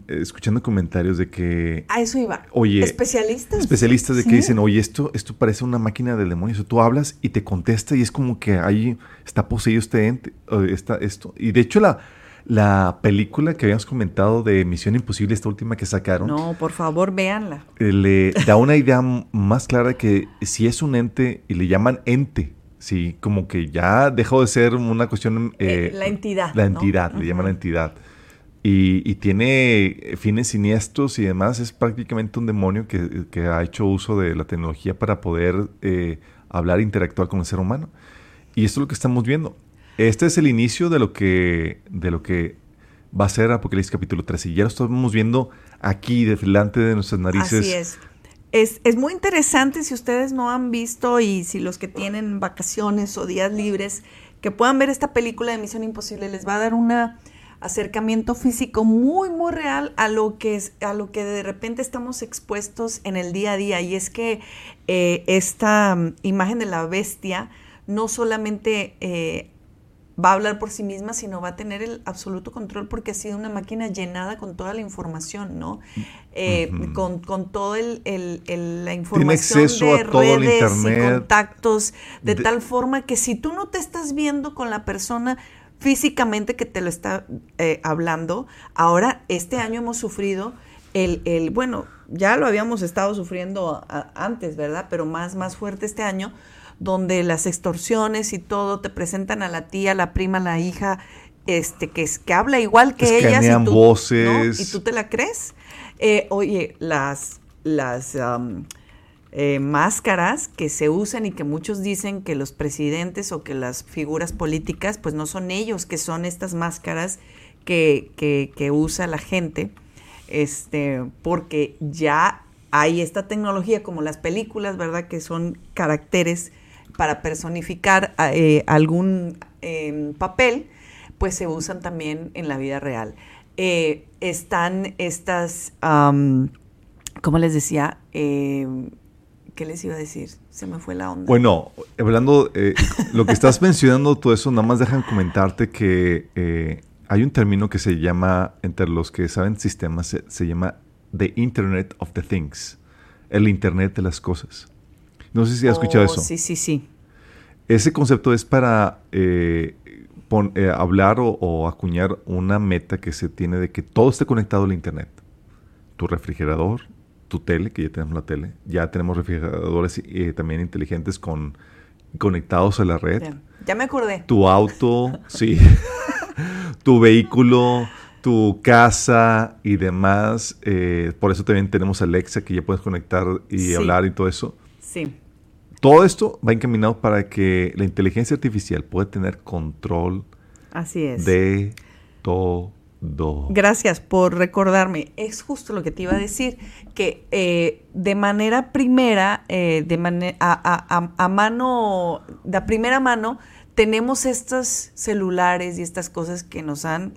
escuchando comentarios de que a eso iba. Oye, especialistas. especialistas de Sí. que dicen, oye, esto, esto parece una máquina del demonio. O sea, tú hablas y te contesta y es como que ahí está poseído este ente, está esto. Y de hecho la, la película que habíamos comentado de Misión Imposible, esta última que sacaron, No, por favor, véanla. eh, le da una idea más clara de que si es un ente y le llaman ente, sí, como que ya dejó de ser una cuestión... Eh, eh, la entidad, La ¿no? entidad, le llaman la entidad. Y, y tiene fines siniestros y demás. Es prácticamente un demonio que, que ha hecho uso de la tecnología para poder eh, hablar e interactuar con el ser humano. Y esto es lo que estamos viendo. Este es el inicio de lo que, de lo que va a ser Apocalipsis capítulo 13. Y ya lo estamos viendo aquí, delante de nuestras narices. Así es. Es, es muy interesante si ustedes no han visto y si los que tienen vacaciones o días libres, que puedan ver esta película de Misión Imposible, les va a dar un acercamiento físico muy, muy real a lo que, es, a lo que de repente estamos expuestos en el día a día. Y es que eh, esta mm, imagen de la bestia no solamente eh, va a hablar por sí misma, sino va a tener el absoluto control porque ha sido una máquina llenada con toda la información, ¿no? Eh, con, con toda el, el, la información de redes y contactos, de, tal forma que si tú no te estás viendo con la persona físicamente que te lo está eh, hablando, ahora este año hemos sufrido el, el, bueno, ya lo habíamos estado sufriendo antes, ¿verdad? Pero más, más fuerte este año, donde las extorsiones y todo te presentan a la tía, la prima, la hija, este, que, es, que habla igual que ellas. Y tú, voces. ¿Y tú te la crees? Eh, oye, las, las eh, máscaras que se usan y que muchos dicen que los presidentes o que las figuras políticas, pues no son ellos, que son estas máscaras que, que, usa la gente, este, porque ya hay esta tecnología como las películas, ¿verdad? Que son caracteres para personificar eh, algún em, papel, pues se usan también en la vida real. Eh, están estas, ¿cómo les decía? ¿Qué les iba a decir? Se me fue la onda. Bueno, hablando, eh, lo que estás mencionando, todo eso, nada más dejan comentarte que hay un término que se llama, entre los que saben sistemas, se, se llama The Internet of the Things, el Internet de las cosas. No sé si has escuchado oh, eso. Sí, sí, sí. Ese concepto es para eh, eh, hablar o, acuñar una meta que se tiene de que todo esté conectado al Internet. Tu refrigerador, tu tele, que ya tenemos la tele, ya tenemos refrigeradores eh, también inteligentes con conectados a la red. Ya, me acordé. Tu auto, sí. tu vehículo, tu casa y demás. por eso también tenemos Alexa que ya puedes conectar y hablar y todo eso. Sí. Todo esto va encaminado para que la inteligencia artificial pueda tener control Así es. de todo. Gracias por recordarme. Es justo lo que te iba a decir, que eh, de manera primera, eh, de manera a, a, mano, de primera mano, tenemos estos celulares y estas cosas que nos han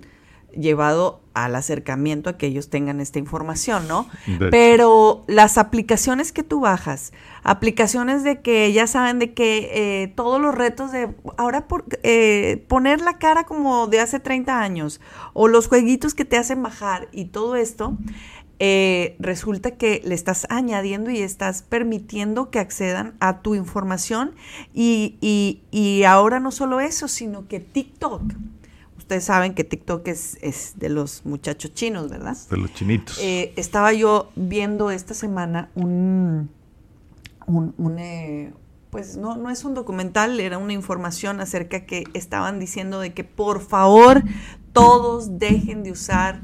llevado al acercamiento a que ellos tengan esta información, ¿no? Pero las aplicaciones que tú bajas, aplicaciones de que ya saben de que eh, todos los retos de ahora por, eh, poner la cara como de hace 30 años o los jueguitos que te hacen bajar y todo esto, eh, resulta que le estás añadiendo y estás permitiendo que accedan a tu información y, y, y ahora no solo eso, sino que TikTok ustedes saben que TikTok es, es, de los muchachos chinos, ¿verdad? De los chinitos. Eh, estaba yo viendo esta semana un, un, eh, pues no, no es un documental, era una información acerca que estaban diciendo de que por favor todos dejen de usar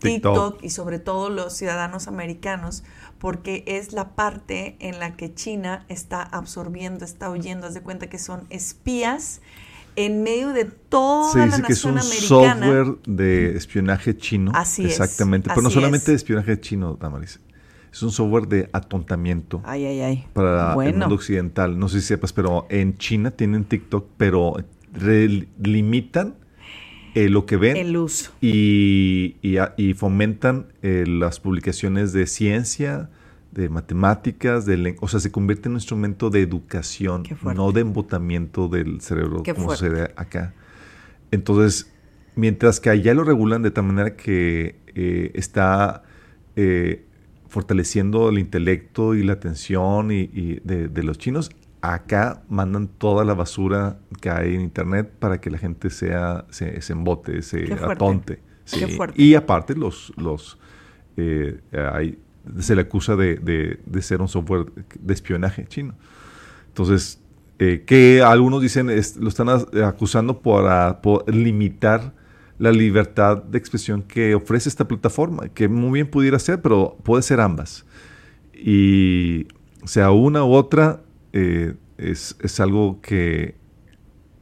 TikTok. y sobre todo los ciudadanos americanos porque es la parte en la que China está absorbiendo, está oyendo, haz de cuenta que son espías en medio de toda la nación que es un software de espionaje chino. Así Exactamente. Pero no solamente de espionaje chino, Damaris. Es un software de atontamiento ay, ay, ay. para el mundo occidental. No sé si sepas, pero en China tienen TikTok, pero limitan eh, lo que ven. El uso. Y, y, fomentan eh, las publicaciones de ciencia, de matemáticas, de o sea, se convierte en un instrumento de educación, no de embotamiento del cerebro como sucede acá. Entonces, mientras que allá lo regulan de tal manera que eh, está eh, fortaleciendo el intelecto y la atención y, de, los chinos, acá mandan toda la basura que hay en internet para que la gente sea se, se embote, se atonte. Y aparte los los eh, hay se le acusa de, ser un software de espionaje chino. Entonces, eh, que algunos dicen, lo están acusando por, limitar la libertad de expresión que ofrece esta plataforma, que muy bien pudiera ser, pero puede ser ambas. Y sea una u otra, eh, es, algo que,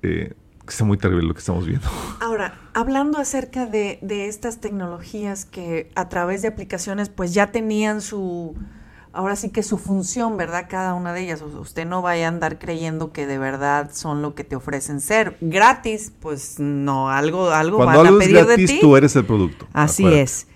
eh, está muy terrible lo que estamos viendo. Ahora, hablando acerca de, de estas tecnologías que a través de aplicaciones pues ya tenían su, ahora sí que su función, ¿verdad? Cada una de ellas. Usted no vaya a andar creyendo que de verdad son lo que te ofrecen ser. Gratis, pues no, algo, algo Cuando van algo a es pedir gratis, de ti. tú eres el producto. Así Acuérdate. es.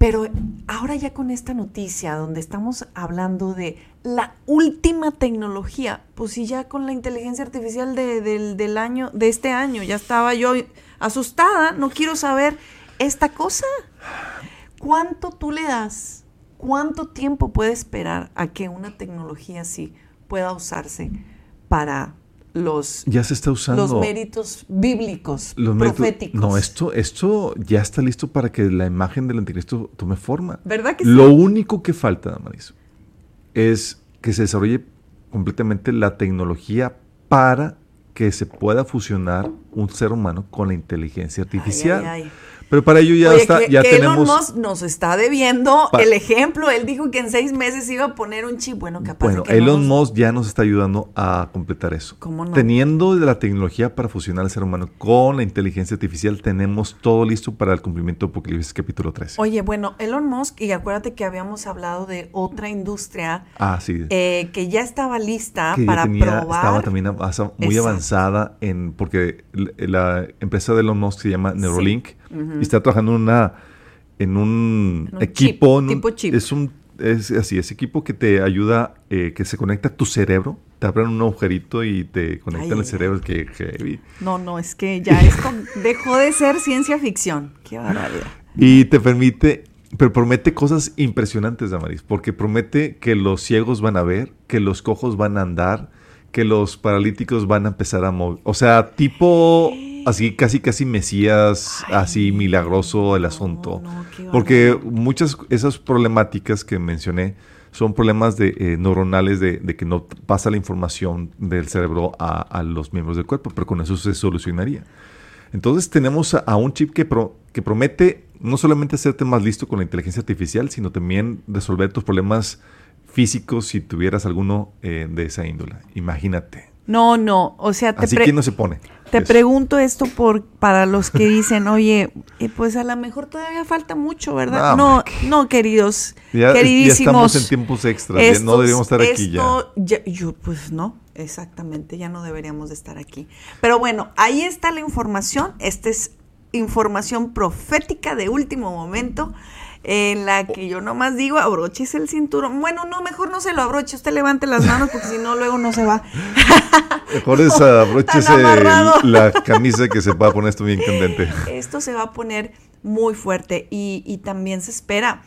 Pero ahora ya con esta noticia donde estamos hablando de la última tecnología, pues si ya con la inteligencia artificial de- del, año, de este año, ya estaba yo asustada, no quiero saber esta cosa. ¿Cuánto tú le das? ¿Cuánto tiempo puede esperar a que una tecnología así pueda usarse para los, Ya se está usando. los méritos bíblicos, los méritos- proféticos? No, esto, esto ya está listo para que la imagen del anticristo tome forma. ¿Verdad que Lo sí? único que falta, Damaris, es que se desarrolle completamente la tecnología para que se pueda fusionar un ser humano con la inteligencia artificial. ay, ay. Pero para ello ya Oye, está, que, ya que tenemos. Elon Musk nos está debiendo el ejemplo. Él dijo que en seis meses iba a poner un chip. Bueno, capaz Bueno, no Elon nos- Musk ya nos está ayudando a completar eso. ¿Cómo no? Teniendo la tecnología para fusionar al ser humano con la inteligencia artificial, tenemos todo listo para el cumplimiento de Apocalipsis capítulo 13. Oye, bueno, Elon Musk, y acuérdate que habíamos hablado de otra industria ah, sí. eh, que ya estaba lista que ya para tenía- probar. estaba también muy Exacto. avanzada en porque la empresa de Elon Musk se llama Neuralink y está trabajando en una en un, En un equipo chip, en un- tipo chip. es un es así es equipo que te ayuda eh, que se conecta a tu cerebro te abren un agujerito y te conectan el cerebro que heavy. No, no, es que ya esto dejó de ser ciencia ficción. Qué barbaridad. Y te permite, pero promete cosas impresionantes, Damaris, porque promete que los ciegos van a ver, que los cojos van a andar, que los paralíticos van a empezar a mover. O sea, tipo así, casi, casi mesías, así milagroso el asunto. no, porque muchas esas problemáticas que mencioné son problemas de, eh, neuronales de, de que no pasa la información del cerebro a, a los miembros del cuerpo, pero con eso se solucionaría. Entonces tenemos a, a un chip que, pro- que promete no solamente hacerte más listo con la inteligencia artificial, sino también resolver tus problemas físicos si tuvieras alguno eh, de esa índole. Imagínate. No, no, o sea, te, Así que no se pone. te Eso. pregunto esto por para los que dicen, oye, eh, pues a lo mejor todavía falta mucho, ¿verdad? No, No, queridos, Ya, ya queridísimos. estamos en tiempos extras. ya no deberíamos estar aquí ya. ya- Yo, pues no, exactamente, ya no deberíamos de estar aquí. Pero bueno, ahí está la información. Esta es información profética de último momento. En la que yo nomás digo, abroches el cinturón. Bueno, no, mejor no se lo abroche. Usted levante las manos porque si no, luego no se va. Mejor es abróchese la camisa que se va a poner esto bien candente. Esto se va a poner muy fuerte y, y también se espera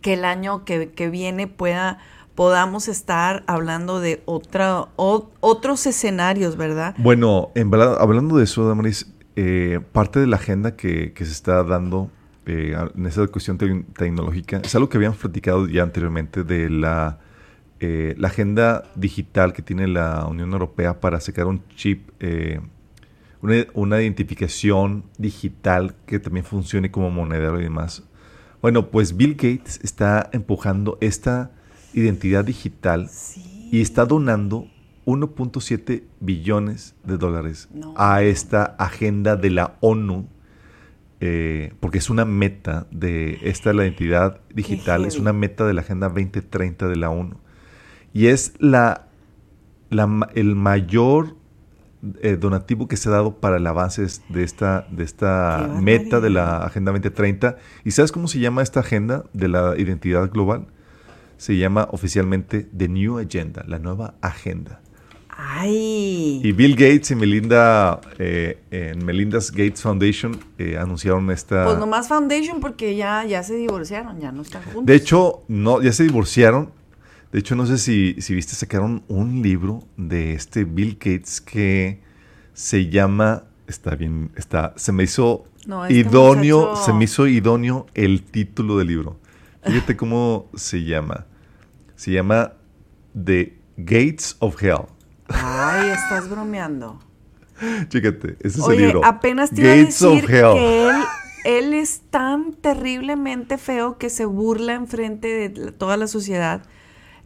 que el año que, que viene pueda podamos estar hablando de otra, o- otros escenarios, ¿verdad? Bueno, en verdad, hablando de eso, Damaris, eh, parte de la agenda que, que se está dando eh, en esa cuestión te- tecnológica es algo que habíamos platicado ya anteriormente de la, eh, la agenda digital que tiene la Unión Europea para sacar un chip, eh, una, una identificación digital que también funcione como monedero y demás. Bueno, pues Bill Gates está empujando esta identidad digital Sí. y está donando 1.7 billones de dólares No. a esta agenda de la ONU, eh, porque es una meta de esta la identidad digital, es una meta de la Agenda 2030 de la ONU. Y es la, el mayor eh, donativo que se ha dado para el avance de esta, de esta meta de la. Agenda 2030. ¿Y sabes cómo se llama esta agenda de la identidad global? Se llama oficialmente The New Agenda, la nueva agenda. Ay. Y Bill Gates y Melinda, eh, en Melinda's Gates Foundation, eh, anunciaron esta... Pues nomás Foundation porque ya, ya se divorciaron, ya no están juntos. De hecho, no, ya se divorciaron. De hecho, no sé si, si viste, sacaron un libro de este Bill Gates que se llama, está bien, está, se me hizo No, este idóneo, muchacho- se me hizo idóneo el título del libro. Fíjate cómo se llama. Se llama The Gates of Hell. Ay, estás bromeando. Chécate, ese es Oye, el libro. apenas te iba a Gates decir of Hell. que él, él es tan terriblemente feo que se burla enfrente de toda la sociedad.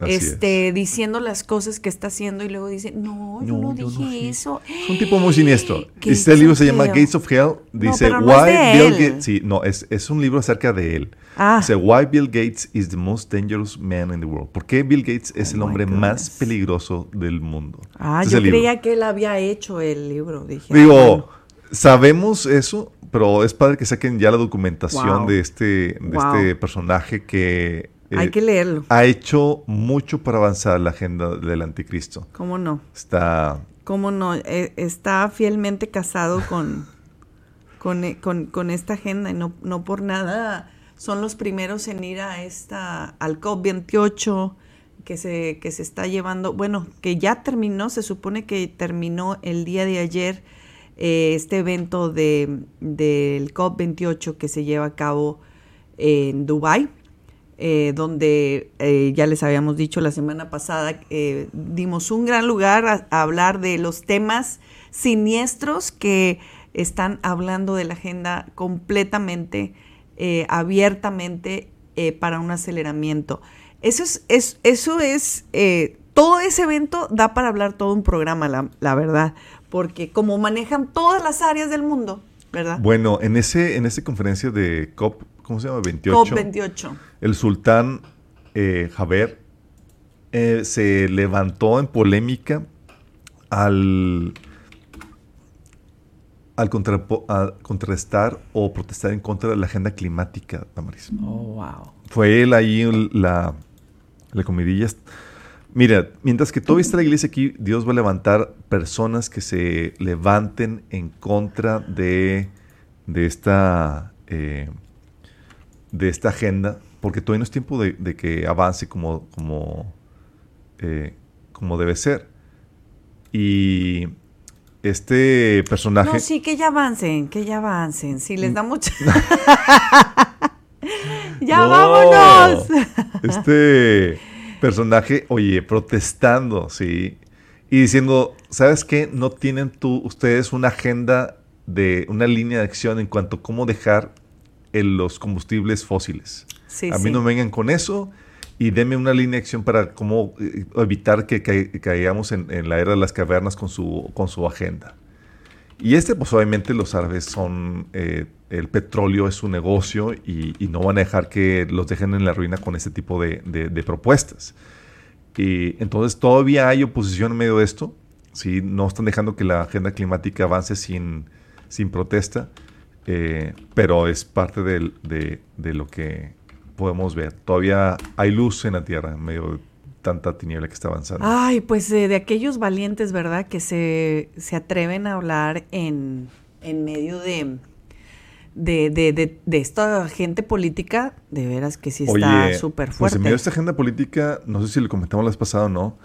Este, diciendo las cosas que está haciendo y luego dice, no, yo no, dije eso. Es un tipo muy siniestro. Este libro se llama Gates of Hell. Dice, Why Bill Gates... Sí, no, es, es, un libro acerca de él. Ah. Dice, Why Bill Gates is the most dangerous man in the world. ¿Por qué Bill Gates es oh el hombre más peligroso del mundo? Ah, yo creía que él había hecho el libro. Dije, Digo, ah, sabemos eso, pero es padre que saquen ya la documentación de, este, de este personaje que hay eh, que leerlo. Ha hecho mucho para avanzar la agenda del anticristo. ¿Cómo no? Está... ¿Cómo no? Eh, está fielmente casado con, eh, con, con, esta agenda y no, no por nada son los primeros en ir a esta, al COP28 que se, que se está llevando, bueno, que ya terminó, se supone que terminó el día de ayer este evento de, del COP28 que se lleva a cabo en Dubái eh, donde eh, ya les habíamos dicho la semana pasada, eh, dimos un gran lugar a, hablar de los temas siniestros que están hablando de la agenda completamente, abiertamente para un aceleramiento. Eso es, es eso es todo ese evento da para hablar todo un programa, la, la, verdad, porque como manejan todas las áreas del mundo, ¿verdad? Bueno, en ese en esa conferencia de COP ¿cómo se llama? 28. 28. El sultán eh, Jaber eh, se levantó en polémica al, al, contrarrestar o protestar en contra de la agenda climática, Damaris. Oh, wow. Fue él ahí la, la comidillas. Mira, mientras que todavía está la iglesia aquí, Dios va a levantar personas que se levanten en contra de, de esta eh, de esta agenda, porque todavía no es tiempo de, que avance como, como, eh, como debe ser. Y este personaje... No, sí, que ya avancen, que ya avancen. Si les da mucho... ¡Ya vámonos! Este personaje, oye, protestando, sí. Y diciendo, ¿sabes qué? No tienen tú, ustedes una agenda de una línea de acción en cuanto a cómo dejar en los combustibles fósiles. a mí no me vengan con eso y denme una línea de acción para cómo eh, evitar que, caigamos en, la era de las cavernas con su, con su agenda. Y este, pues obviamente los árabes son, eh, el petróleo es su negocio y, no van a dejar que los dejen en la ruina con este tipo de, propuestas. Y entonces todavía hay oposición en medio de esto. ¿sí? No están dejando que la agenda climática avance sin, sin protesta. Eh, pero es parte de, de, lo que podemos ver. Todavía hay luz en la Tierra en medio de tanta tiniebla que está avanzando. Ay, pues eh, de aquellos valientes, ¿verdad? Que se, se atreven a hablar en, en medio de, de, de, de, esta gente política, de veras que sí está súper fuerte. Pues en medio de esta agenda política, no sé si lo comentamos la vez pasada o no,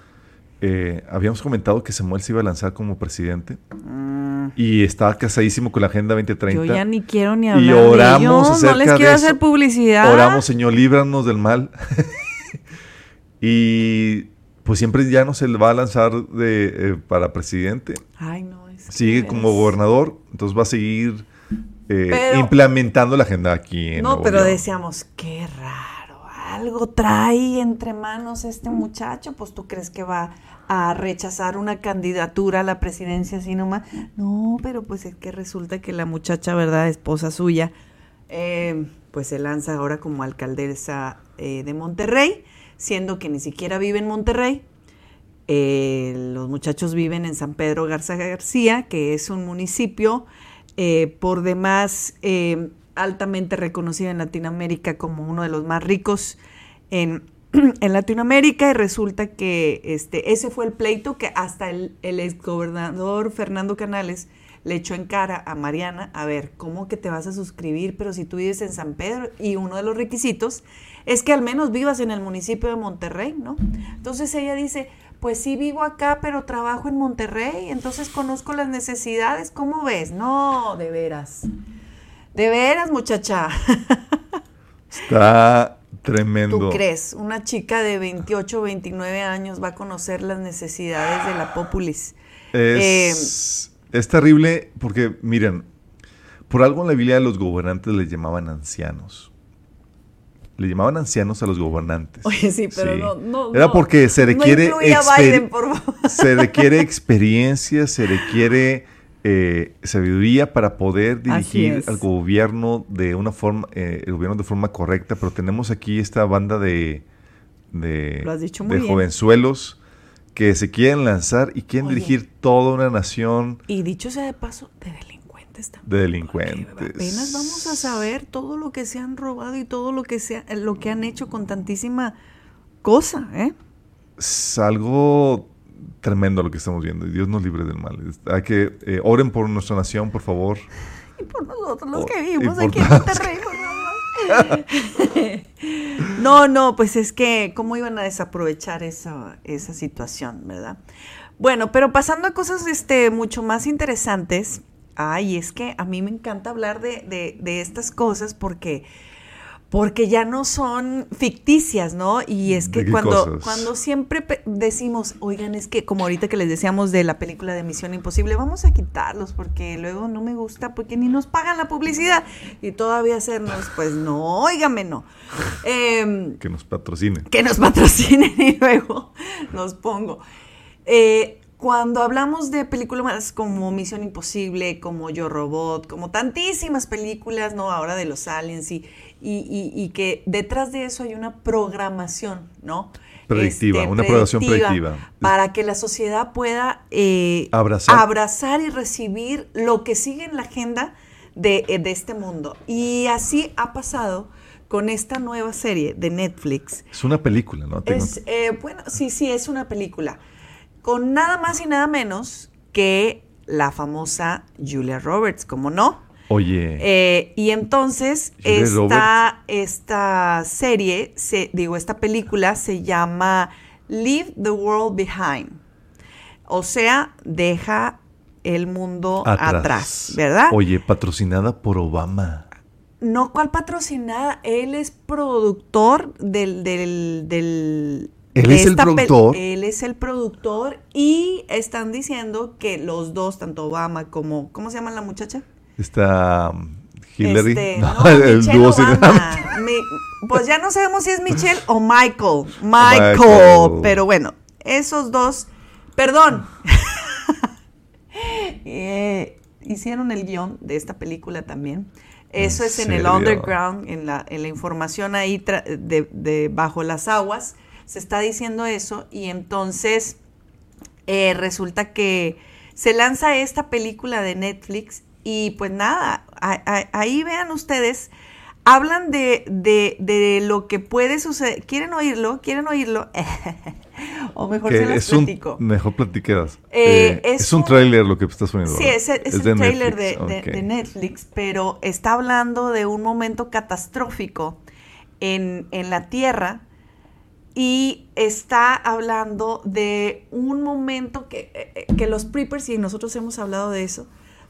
eh, habíamos comentado que Samuel se iba a lanzar como presidente. Mm. Y estaba casadísimo con la Agenda 2030. Yo ya ni quiero ni hablar y oramos de No les quiero hacer publicidad. Oramos, Señor, líbranos del mal. y pues siempre ya no se va a lanzar de, eh, para presidente. Ay, no. Sigue como gobernador, entonces va a seguir eh, implementando la agenda aquí en No, pero decíamos, qué raro, algo trae entre manos este muchacho, pues tú crees que va a rechazar una candidatura a la presidencia así nomás. No, pero pues es que resulta que la muchacha, ¿verdad? Esposa suya, eh, pues se lanza ahora como alcaldesa eh, de Monterrey, siendo que ni siquiera vive en Monterrey. Eh, los muchachos viven en San Pedro Garza García, que es un municipio por demás altamente reconocido en Latinoamérica como uno de los más ricos en en Latinoamérica y resulta que este, ese fue el pleito que hasta el, el exgobernador Fernando Canales le echó en cara a Mariana, a ver, ¿cómo que te vas a suscribir? Pero si tú vives en San Pedro y uno de los requisitos es que al menos vivas en el municipio de Monterrey, ¿no? Entonces ella dice, pues sí vivo acá, pero trabajo en Monterrey, entonces conozco las necesidades, ¿cómo ves? No, de veras. De veras, muchacha. Está Tremendo. ¿Tú crees? Una chica de 28 o 29 años va a conocer las necesidades de la populis. Es, eh, es terrible porque, miren, por algo en la Biblia los gobernantes les llamaban ancianos. le llamaban ancianos a los gobernantes. Oye, sí, pero no, no. Era porque se requiere. No Biden, por favor. Se requiere experiencia, se requiere eh, sabiduría para poder dirigir al gobierno de una forma, eh, el gobierno de forma correcta. Pero tenemos aquí esta banda de, de, de jovenzuelos que se quieren lanzar y quieren dirigir toda una nación. Y dicho sea de paso, de delincuentes también. De delincuentes. Apenas vamos a saber todo lo que se han robado y todo lo que, se lo que han hecho con tantísima cosa, ¿eh? Es algo tremendo lo que estamos viendo y Dios nos libre del mal. Hay que eh, oren por nuestra nación, por favor. Y por nosotros los que vivimos aquí en Monterrey, no, no, pues es que, ¿cómo iban a desaprovechar esa, esa situación, verdad? Bueno, pero pasando a cosas este, mucho más interesantes, ay, es que a mí me encanta hablar de, de estas cosas porque porque ya no son ficticias, ¿no? Y es que cuando, cuando siempre decimos, oigan, es que como ahorita que les decíamos de la película de Misión Imposible, vamos a quitarlos porque luego no me gusta porque ni nos pagan la publicidad y todavía hacernos, pues no, óigame, no. Em, que nos patrocinen. Que nos patrocinen y luego los pongo. Eh, cuando hablamos de películas como Misión Imposible, como Yo Robot, como tantísimas películas, ¿no? Ahora de los aliens y y, que detrás de eso hay una programación, ¿no? Predictiva, este, una programación predictiva. Para que la sociedad pueda eh, abrazar. y recibir lo que sigue en la agenda de, eh, este mundo. Y así ha pasado con esta nueva serie de Netflix. Es una película, ¿no? Eh, bueno, sí, sí, es una película. Con nada más y nada menos que la famosa Julia Roberts, como no. Oye. Eh, y entonces esta, esta serie, se, digo, esta película se llama Leave the World Behind. O sea, deja el mundo atrás, ¿verdad? Oye, patrocinada por Obama. No, ¿cuál patrocinada? Él es productor del... del, del él es el productor. Él es el productor y están diciendo que los dos, tanto Obama como... ¿Cómo se llama la muchacha? Está um, Hillary. Este, no, el dúo Pues ya no sabemos si es Michelle o Michael. Michael. Pero bueno, esos dos. Perdón. Eh, hicieron el guion de esta película también. Eso es en el underground, en la, en la información ahí de, bajo las aguas. Se está diciendo eso y entonces eh, resulta que se lanza esta película de Netflix y pues nada, ahí vean ustedes, hablan de, de, lo que puede suceder. ¿Quieren oírlo? ¿Quieren oírlo? o mejor se las platico. mejor platiquedas. Eh, eh, es, un, tráiler lo que estás poniendo. Sí, es, es, un tráiler de, Netflix, pero está hablando de un momento catastrófico en, en la Tierra y está hablando de un momento que, eh, que los preppers, y nosotros hemos hablado de eso,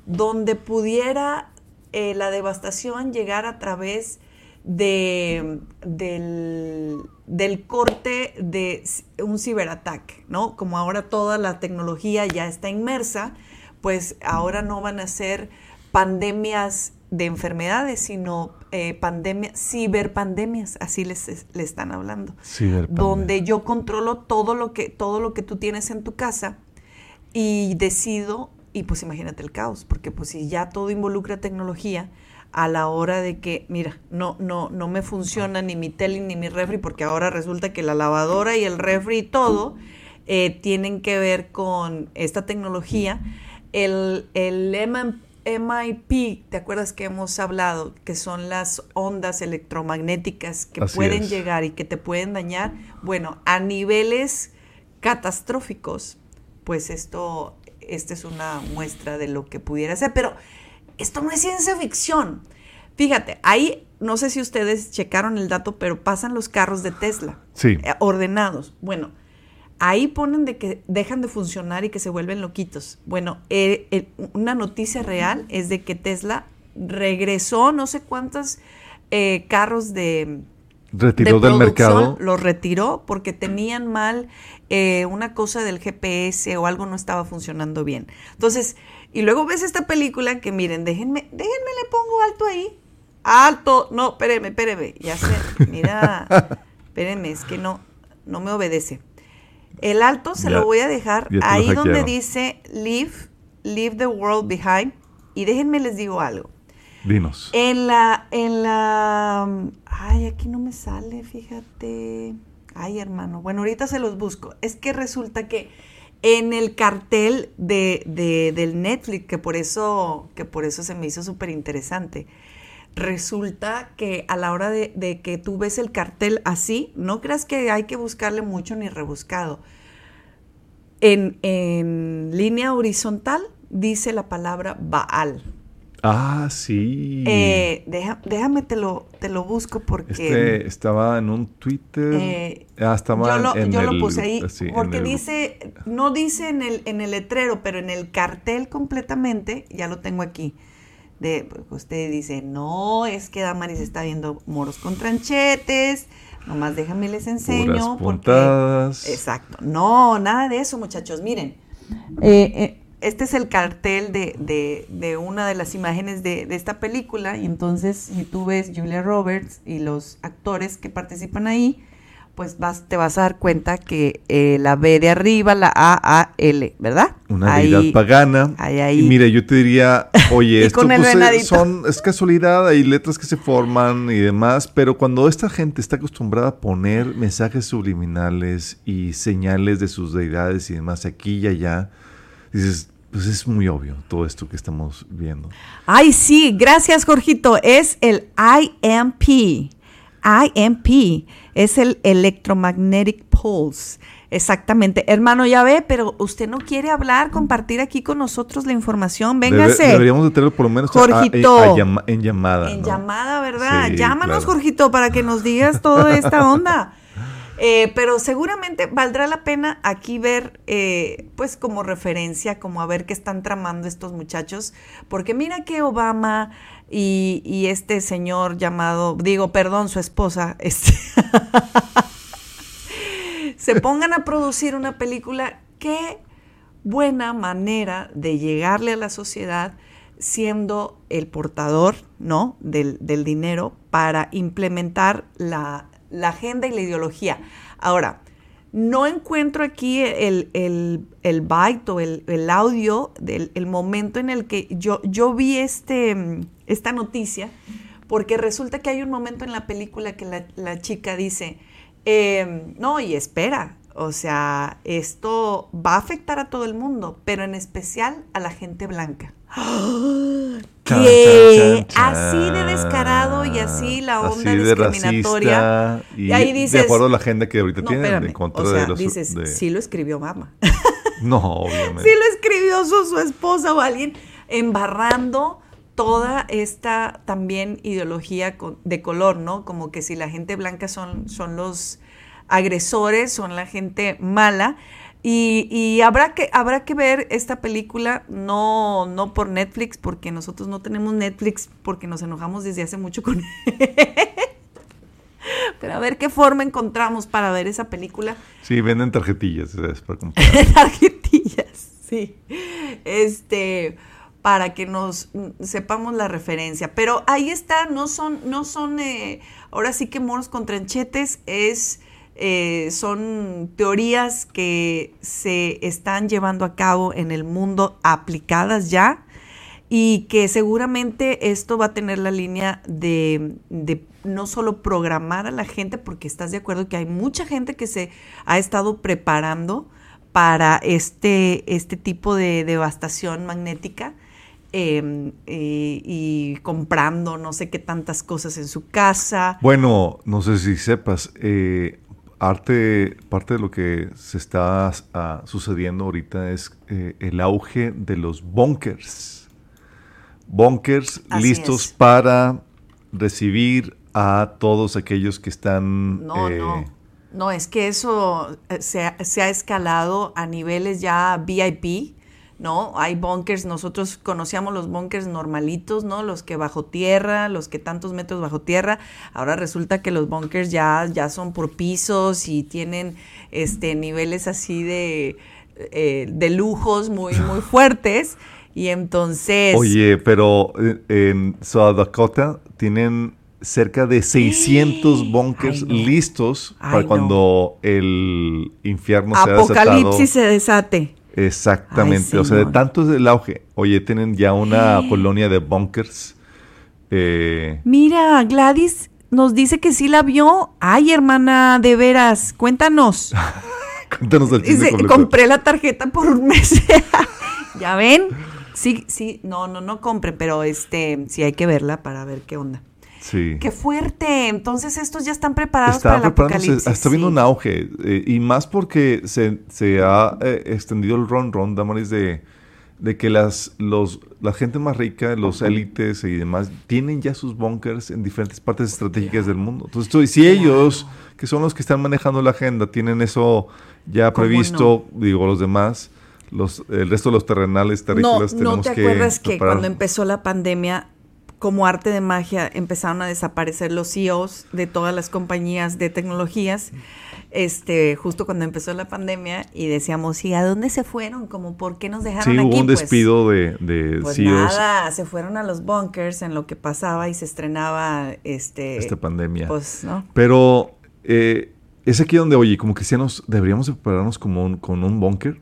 donde pudiera eh, la devastación llegar a través de, del, corte de un ciberataque, ¿no? Como ahora toda la tecnología ya está inmersa, pues ahora no van a ser pandemias de enfermedades, sino eh, pandemias, ciberpandemias, así les, les están hablando. Donde yo controlo todo lo que, todo lo que tú tienes en tu casa y decido y pues imagínate el caos, porque pues si ya todo involucra tecnología, a la hora de que, mira, no, no, no me funciona ni mi tele ni mi refri, porque ahora resulta que la lavadora y el refri y todo eh, tienen que ver con esta tecnología. El, el MIP, ¿te acuerdas que hemos hablado? Que son las ondas electromagnéticas que pueden llegar y que te pueden dañar. Bueno, a niveles catastróficos, pues esto esta es una muestra de lo que pudiera ser, pero esto no es ciencia ficción. Fíjate, ahí no sé si ustedes checaron el dato, pero pasan los carros de Tesla sí. Eh, ordenados. Bueno, ahí ponen de que dejan de funcionar y que se vuelven loquitos. Bueno, eh, una noticia real es de que Tesla regresó no sé cuántos eh, carros de retiró del mercado. Los retiró porque tenían mal eh, una cosa del GPS o algo no estaba funcionando bien. Entonces, y luego ves esta película que miren, déjenme, déjenme le pongo alto ahí. alto. No, espéreme, espéreme. Ya sé, mira, espéreme, es que no, no me obedece. El alto se Ya- lo voy a dejar lo ahí donde dice leave, leave the world behind. Y déjenme les digo algo. Dinos. En la, en la, ay, aquí no me sale, fíjate. Ay, hermano. Bueno, ahorita se los busco. Es que resulta que en el cartel de, de- del Netflix, que por eso, que por eso se me hizo súper interesante. Resulta que a la hora de, de que tú ves el cartel así, no creas que hay que buscarle mucho ni rebuscado. En, en línea horizontal dice la palabra Baal. Ah, sí. Eh, deja- déjame te lo, te lo busco porque este estaba en un Twitter. eh, ah, estaba yo, lo, en yo el, lo puse ahí sí, porque el- dice, no dice en el, en el letrero, pero en el cartel completamente, ya lo tengo aquí. De, pues, usted dice, no, es que Damaris está viendo moros con tranchetes, nomás déjame les enseño. Puras porque- puntadas. Exacto. No, nada de eso, muchachos. Miren, eh, eh, este es el cartel de, de- de una de las imágenes de, de esta película. Y entonces, si tú ves Julia Roberts y los actores que participan ahí, pues vas, te vas a dar cuenta que eh, la B de arriba, la A, A, L, ¿verdad? Una Ahí- deidad pagana. ahí, ahí. Y mire, yo te diría, oye, esto pues, eh, son, es casualidad, hay letras que se forman y demás, pero cuando esta gente está acostumbrada a poner mensajes subliminales y señales de sus deidades y demás aquí y allá, dices, pues es muy obvio todo esto que estamos viendo. Ay, sí, gracias, Jorgito. Es el IMP. IMP es el Electromagnetic Pulse. Exactamente. Hermano, ya ve, pero usted no quiere hablar, compartir aquí con nosotros la información. Debe- Véngase. deberíamos de tenerlo por lo menos a- a- Jorgito. a llama- en llamada. En ¿no? llamada, ¿verdad? Sí, Llámanos, claro. Jorgito, para que nos digas toda esta onda. Eh, pero seguramente valdrá la pena aquí ver, eh, pues como referencia, como a ver qué están tramando estos muchachos, porque mira que Obama y, este señor llamado, digo, perdón, su esposa, este, se pongan a producir una película, qué buena manera de llegarle a la sociedad siendo el portador, ¿no? Del dinero para implementar la, la agenda y la ideología. Ahora, no encuentro aquí el, el, el byte o el, el audio del el momento en el que yo, yo vi este, esta noticia, porque resulta que hay un momento en la película que la, la chica dice, eh, no, y espera, o sea, esto va a afectar a todo el mundo, pero en especial a la gente blanca. Chan, que chan, chan, así de descarado y así la onda Así de discriminatoria. y, y ahí de dices, acuerdo a la agenda que ahorita no, tienen espérame, en contra o sea, de los dices, de- sí lo escribió mamá. No, obviamente. Sí lo escribió su, su esposa o alguien embarrando toda esta también ideología de color, ¿no? Como que si la gente blanca son, son los agresores, son la gente mala. Y, y habrá, que, habrá que ver esta película, no, no por Netflix, porque nosotros no tenemos Netflix, porque nos enojamos desde hace mucho con Pero a ver qué forma encontramos para ver esa película Sí, venden tarjetillas para comprar. tarjetillas, sí. Este, para que nos mm, sepamos la referencia. Pero ahí está, no son, no son, eh, ahora sí que moros con tranchetes, es, eh, son teorías que se están llevando a cabo en el mundo aplicadas ya y que seguramente esto va a tener la línea de, no solo programar a la gente, porque estás de acuerdo que hay mucha gente que se ha estado preparando para este, este tipo de devastación magnética eh, y, y comprando no sé qué tantas cosas en su casa. Bueno, no sé si sepas, eh, arte, parte de lo que se está ah, sucediendo ahorita es eh, el auge de los bunkers. Bunkers Así listos es. para recibir a todos aquellos que están... No, eh, no. No, es que eso eh, se ha, se ha escalado a niveles ya VIP, ¿no? Hay bunkers, nosotros conocíamos los bunkers normalitos, ¿no? Los que bajo tierra, los que tantos metros bajo tierra. Ahora resulta que los bunkers ya, ya son por pisos y tienen este niveles así de, eh, de lujos muy, muy fuertes. Y entonces... Oye, pero eh, en South Dakota tienen cerca de 600 bunkers Ay, no. listos Ay, para no. cuando el infierno sea desatado. Apocalipsis se desate. Exactamente, Ay, o sea, de tanto es el auge. Oye, tienen ya una colonia de bunkers. Eh, Mira, Gladys nos dice que sí la vio. Ay, hermana, de veras, cuéntanos. cuéntanos el Dice, compré la tarjeta por un mes. ¿Ya ven? Sí, sí, no, no, no compren, pero este, sí hay que verla para ver qué onda. Sí. Qué fuerte. Entonces estos ya están preparados Está para el apocalipsis. está viendo sí. un auge, eh, y más porque se, se ha eh, extendido el ron ron, Damaris, de, de que las, los, la gente más rica, los élites y demás, tienen ya sus bunkers en diferentes partes estratégicas del mundo. Entonces, tú- si ellos, que son los que están manejando la agenda, tienen eso ya ¿Cómo previsto, digo, los demás, los, el resto de los terrenales No, terrícolas ¿no tenemos te que acuerdas que preparar. cuando empezó la pandemia, como arte de magia, empezaron a desaparecer los CEOs de todas las compañías de tecnologías? Este, justo cuando empezó la pandemia y decíamos, ¿y a dónde se fueron? Como, ¿por qué nos dejaron Sí, aquí? hubo un Pues, despido de, de Pues CEOs nada, se fueron a los bunkers en lo que pasaba y se estrenaba este esta pandemia. Pues, ¿no? Pero eh, es aquí donde, oye, como cristianos, deberíamos de prepararnos como un, con un búnker.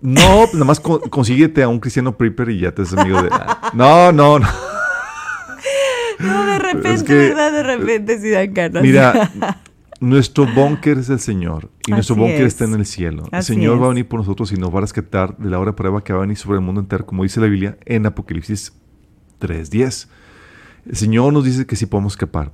No, nada más con- consíguete a un cristiano prepper y ya te haces amigo de... No, no, no. No, de repente, que- ¿verdad? De repente sí dan ganas. Mira, nuestro búnker es el Señor y nuestro búnker es. está en el cielo. El Señor va a es. venir por nosotros y nos va a rescatar de la hora de prueba que va a venir sobre el mundo entero, como dice la Biblia en Apocalipsis 3.10. El Señor nos dice que sí podemos escapar.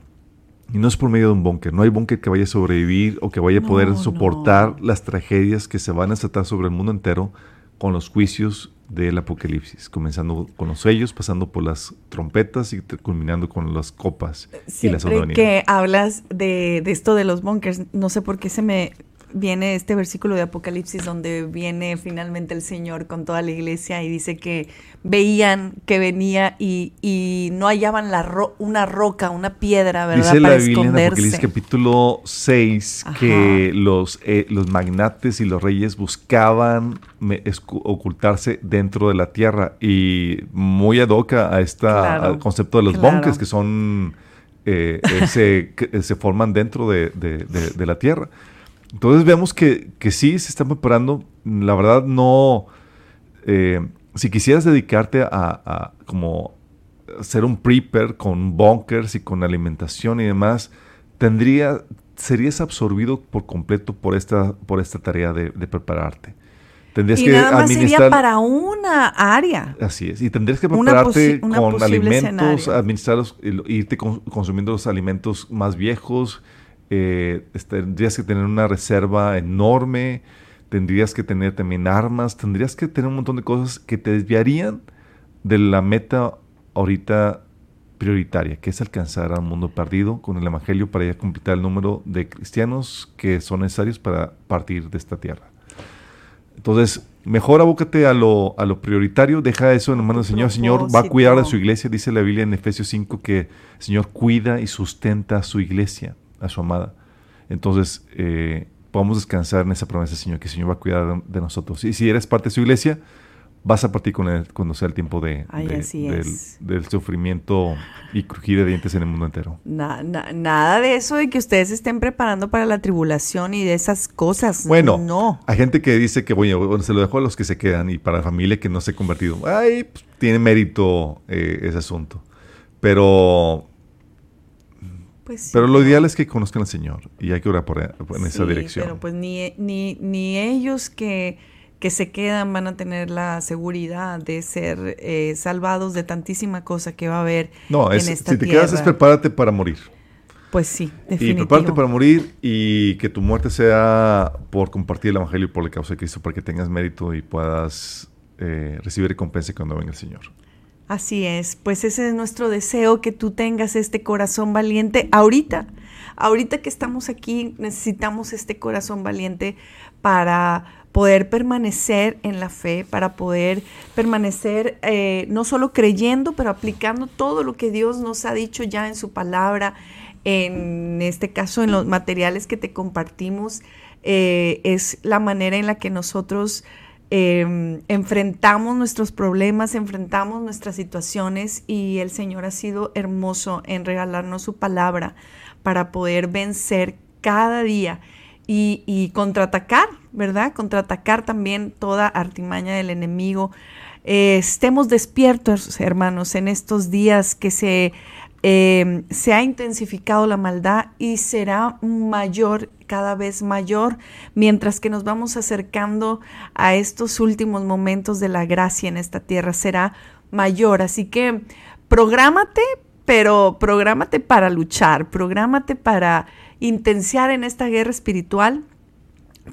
Y no es por medio de un búnker. No hay búnker que vaya a sobrevivir o que vaya a No, poder soportar no. las tragedias que se van a desatar sobre el mundo entero con los juicios del Apocalipsis, comenzando con los sellos, pasando por las trompetas y culminando con las copas y la Siempre venida. que hablas de, de esto de los bunkers, no sé por qué se me viene este versículo de Apocalipsis donde viene finalmente el Señor con toda la iglesia y dice que veían que venía y, y no hallaban la ro- una roca, una piedra, ¿verdad? Dice la Para Biblia en Apocalipsis esconderse. capítulo 6 Ajá. que los, eh, los magnates y los reyes buscaban me- ocultarse dentro de la tierra y muy ad hoc a Claro, al concepto de los claro. bunkers que son eh, eh, se, se forman dentro de, de- de- de la tierra. Entonces vemos que, que sí se están preparando. La verdad no... eh, si quisieras dedicarte a, a como ser un prepper con bunkers y con alimentación y demás, tendría, serías absorbido por completo por esta, por esta tarea de, de prepararte. Tendrías Y que nada más administrar. sería para una área. Así es. Y tendrías que prepararte con alimentos, escenario. administrarlos, irte con- consumiendo los alimentos más viejos. Eh, este, tendrías que tener una reserva enorme. Tendrías que tener también armas. Tendrías que tener un montón de cosas que te desviarían de la meta ahorita prioritaria, que es alcanzar al mundo perdido con el Evangelio para ya completar el número de cristianos que son necesarios para partir de esta tierra. Entonces, mejor abócate a lo, a lo prioritario, deja eso en las manos del Señor. El Señor va a cuidar de su iglesia, dice la Biblia en Efesios 5 que el Señor cuida y sustenta a su iglesia, a su amada. Entonces, eh, podemos descansar en esa promesa, Señor, que el Señor va a cuidar de, nosotros. Y si eres parte de su iglesia, vas a partir con él cuando sea el tiempo de, Ay, de- así del, sufrimiento y crujir de dientes en el mundo entero. Na- na- nada de eso de que ustedes se estén preparando para la tribulación y de esas cosas. Bueno, no. hay gente que dice que bueno, bueno, se lo dejo a los que se quedan y para la familia que no se ha convertido. Ay, pues, tiene mérito eh, ese asunto. Pero, Pues sí, pero lo ideal es que conozcan al Señor y hay que orar por, por- en esa dirección. Pero pues ni, ni, ni ellos que, que se quedan van a tener la seguridad de ser eh, salvados de tantísima cosa que va a haber no, es, en si esta te quedas es prepárate para morir. Pues sí, Y definitivo. prepárate para morir y que tu muerte sea por compartir el Evangelio y por la causa de Cristo para que tengas mérito y puedas eh, recibir recompensa cuando venga el Señor. Así es, pues ese es nuestro deseo, que tú tengas este corazón valiente ahorita. Ahorita que estamos aquí, necesitamos este corazón valiente para poder permanecer en la fe, para poder permanecer eh, no solo creyendo, pero aplicando todo lo que Dios nos ha dicho ya en su palabra, en este caso en los materiales que te compartimos, eh, es la manera en la que nosotros em, enfrentamos nuestros problemas, enfrentamos nuestras situaciones y el Señor ha sido hermoso en regalarnos su palabra para poder vencer cada día y, contraatacar, ¿verdad? Contraatacar también toda artimaña del enemigo. Eh, estemos despiertos, hermanos, en estos días que se, em, se ha intensificado la maldad y será mayor, cada vez mayor, mientras que nos vamos acercando a estos últimos momentos de la gracia en esta tierra, será mayor. Así que prográmate, pero prográmate para luchar, prográmate para intenciar en esta guerra espiritual,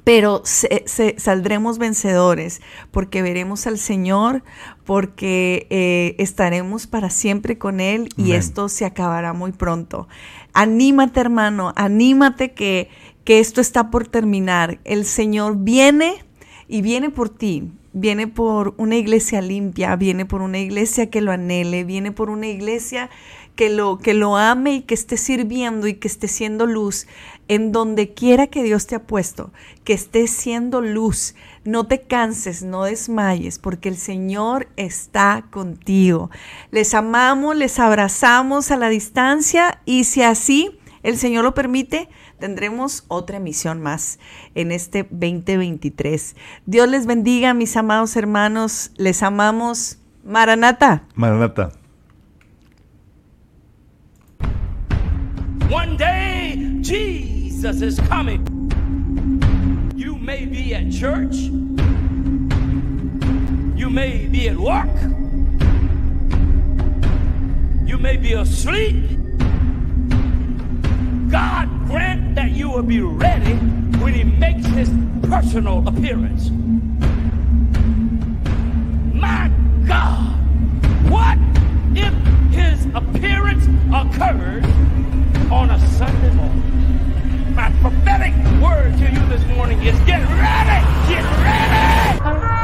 pero saldremos vencedores porque veremos al Señor, porque eh, estaremos para siempre con Él y esto se acabará muy pronto. Anímate hermano, anímate que, que esto está por terminar. El Señor viene y viene por ti, viene por una iglesia limpia, viene por una iglesia que lo anhele, viene por una iglesia que lo, que lo ame y que esté sirviendo y que esté siendo luz en donde quiera que Dios te ha puesto, que esté siendo luz. No te canses, no desmayes, porque el Señor está contigo. Les amamos, les abrazamos a la distancia y si así el Señor lo permite, tendremos otra emisión más en este 2023. Dios les bendiga, mis amados hermanos. Les amamos. Maranata. Maranata. One day, Jesus is coming. You may be at church, you may be at work, you may be asleep. God grant that you will be ready when He makes His personal appearance. My God, what if appearance occurs? on a Sunday morning. My prophetic word to you this morning is get ready, get ready.